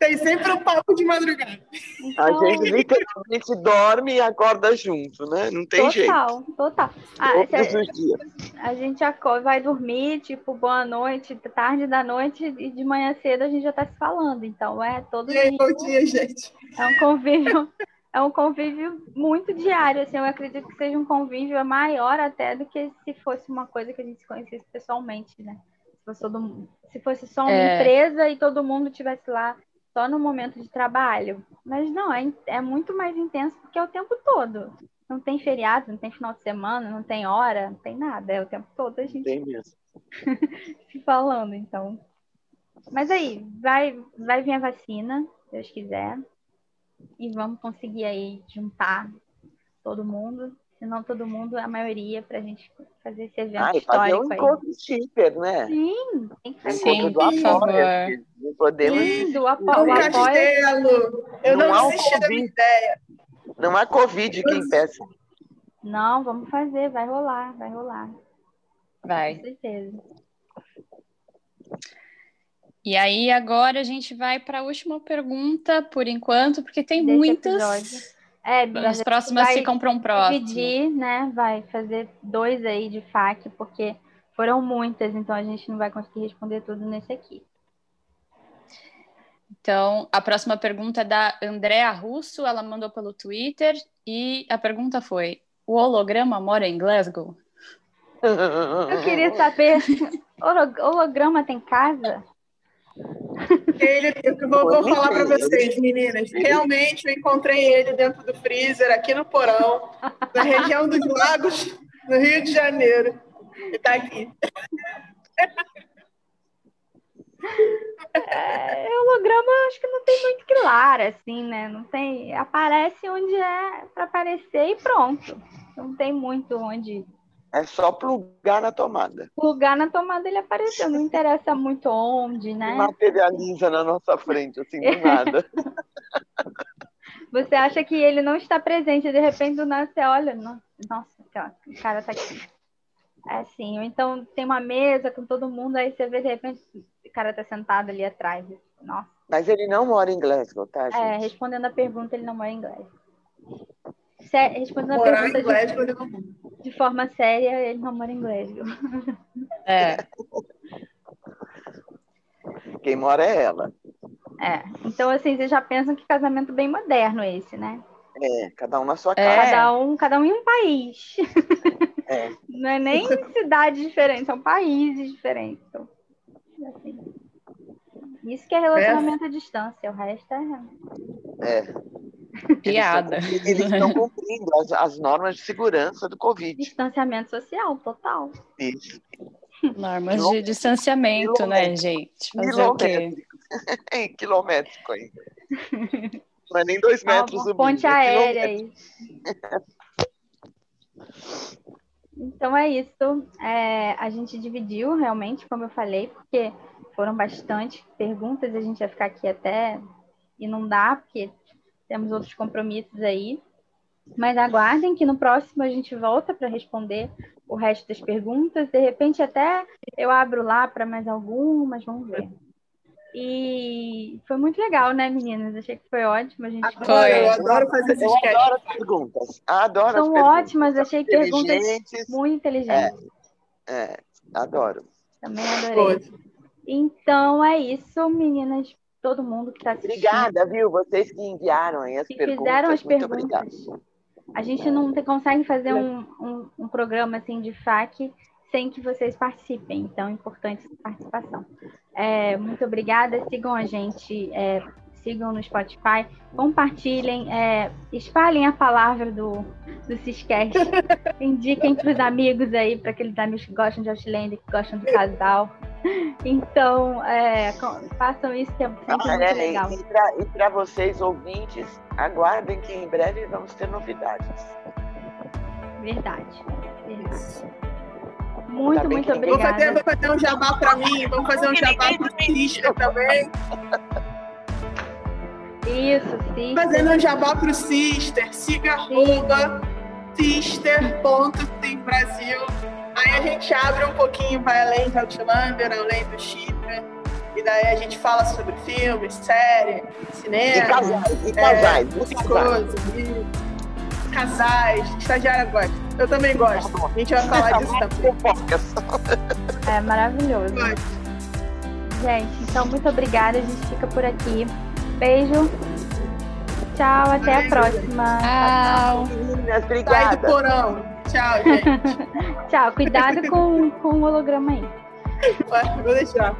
É. Tem sempre um papo de madrugada. Então... A gente literalmente dorme e acorda junto, né? Não tem total, jeito. Total, total. Ah, Todos os dias. A gente acorda, vai dormir, tipo, boa noite, tarde da noite, e de manhã cedo a gente já tá se falando. Então, é todo dia. Bom dia, gente. É um convívio. É um convívio muito diário, assim, eu acredito que seja um convívio maior até do que se fosse uma coisa que a gente se conhecesse pessoalmente, né? Se fosse, todo, se fosse só uma é... empresa e todo mundo tivesse lá só no momento de trabalho. Mas não, é, é muito mais intenso porque é o tempo todo. Não tem feriado, não tem final de semana, não tem hora, não tem nada. É o tempo todo a gente tem mesmo. se falando, então. Mas aí, vai, vai vir a vacina, se Deus quiser. E vamos conseguir aí juntar todo mundo se não todo mundo, a maioria, para a gente fazer esse evento ah, histórico. Fazer um encontro aí. shipper, né? Sim, tem que fazer. Sim, por favor. Podemos Sim, do apo um castelo. Eu não, não desisti da minha ideia. Não há Covid que impeça. Não, vamos fazer, vai rolar, vai rolar. Vai. Com certeza. E aí, agora a gente vai para a última pergunta, por enquanto, porque tem Desse muitas. Episódio. É, As próximas ficam para um próximo. Dividir, né? Vai fazer dois aí de FAQ, porque foram muitas, então a gente não vai conseguir responder tudo nesse aqui. Então, a próxima pergunta é da Andréa Russo, ela mandou pelo Twitter, e a pergunta foi: o holograma mora em Glasgow? Eu queria saber, holograma tem casa? Ele, eu vou, vou falar para vocês, meninas. Realmente eu encontrei ele dentro do freezer, aqui no porão, na região dos lagos, no Rio de Janeiro. Ele está aqui. É, holograma acho que não tem muito claro, assim, né? Não tem. Aparece onde é para aparecer e pronto. Não tem muito onde é só plugar na tomada. Plugar na tomada ele apareceu, não interessa muito onde, né? Materializa na nossa frente, assim, do nada. Você acha que ele não está presente, de repente do nada você olha, nossa, o cara tá aqui. É assim, ou então tem uma mesa com todo mundo, aí você vê de repente o cara tá sentado ali atrás. Nossa. Mas ele não mora em Glasgow, tá, é, gente? É, respondendo a pergunta, ele não mora em Glasgow respondendo a pergunta de, de, forma séria, ele não mora em Glasgow. É. Quem mora é ela. É. Então, assim, vocês já pensam que casamento bem moderno esse, né? É, cada um na sua é. casa. É. Cada um, cada um em um país. É. Não é nem cidades diferentes, são países diferentes. Então, assim. Isso que é relacionamento é. à distância, o resto é. É. Piada. Eles estão cumprindo as, as, normas de segurança do Covid. Distanciamento social, total. Isso. Normas de distanciamento, né, gente? Fazer o quê? Quilométrico aí. Não é nem dois metros o Ponte é aérea aí. Então é isso. É, a gente dividiu realmente, como eu falei, porque foram bastante perguntas, a gente vai ficar aqui até e não dá, porque temos outros compromissos aí. Mas aguardem que no próximo a gente volta para responder o resto das perguntas. De repente, até eu abro lá para mais algumas, vamos ver. E foi muito legal, né, meninas? Achei que foi ótimo. A gente adoro, eu adoro fazer essas adoro perguntas. Adoro São as ótimas, achei perguntas muito inteligentes. É, é, adoro. Também adorei. Então é isso, meninas todo mundo que está assistindo. Obrigada, viu? Vocês que enviaram aí as que perguntas. fizeram as Muito perguntas. A gente não consegue fazer um, um, um, programa assim de FAQ sem que vocês participem. Então, é importante essa participação. É, muito obrigada. Sigam a gente, é, sigam no Spotify, compartilhem, é, espalhem a palavra do, do Ciscast. Indiquem para os amigos aí, para aqueles amigos que gostam de Outlander, que gostam do casal. Então, é, façam isso que é sempre muito legal. E para vocês, ouvintes, aguardem que em breve vamos ter novidades. Verdade. Verdade. Muito, muito obrigada. Vou fazer, vou fazer um jabá para mim, vamos fazer um jabá para o Sister também. Isso, Sister. Fazendo um jabá para o Sister, siga arroba sister.simbrasil. Aí a gente abre um pouquinho, vai além do Outlander, além do Chita. E daí a gente fala sobre filmes, série, cinema. E casais, e casais, é, e casais. estagiária gosta. Eu também gosto. A gente vai falar disso também. É maravilhoso. Gente, então muito obrigada. A gente fica por aqui. Beijo. Tchau, até a próxima. Tchau. Meninas, obrigada. Sai do porão. Tchau, gente. Tchau, cuidado com, com o holograma aí. Vou deixar.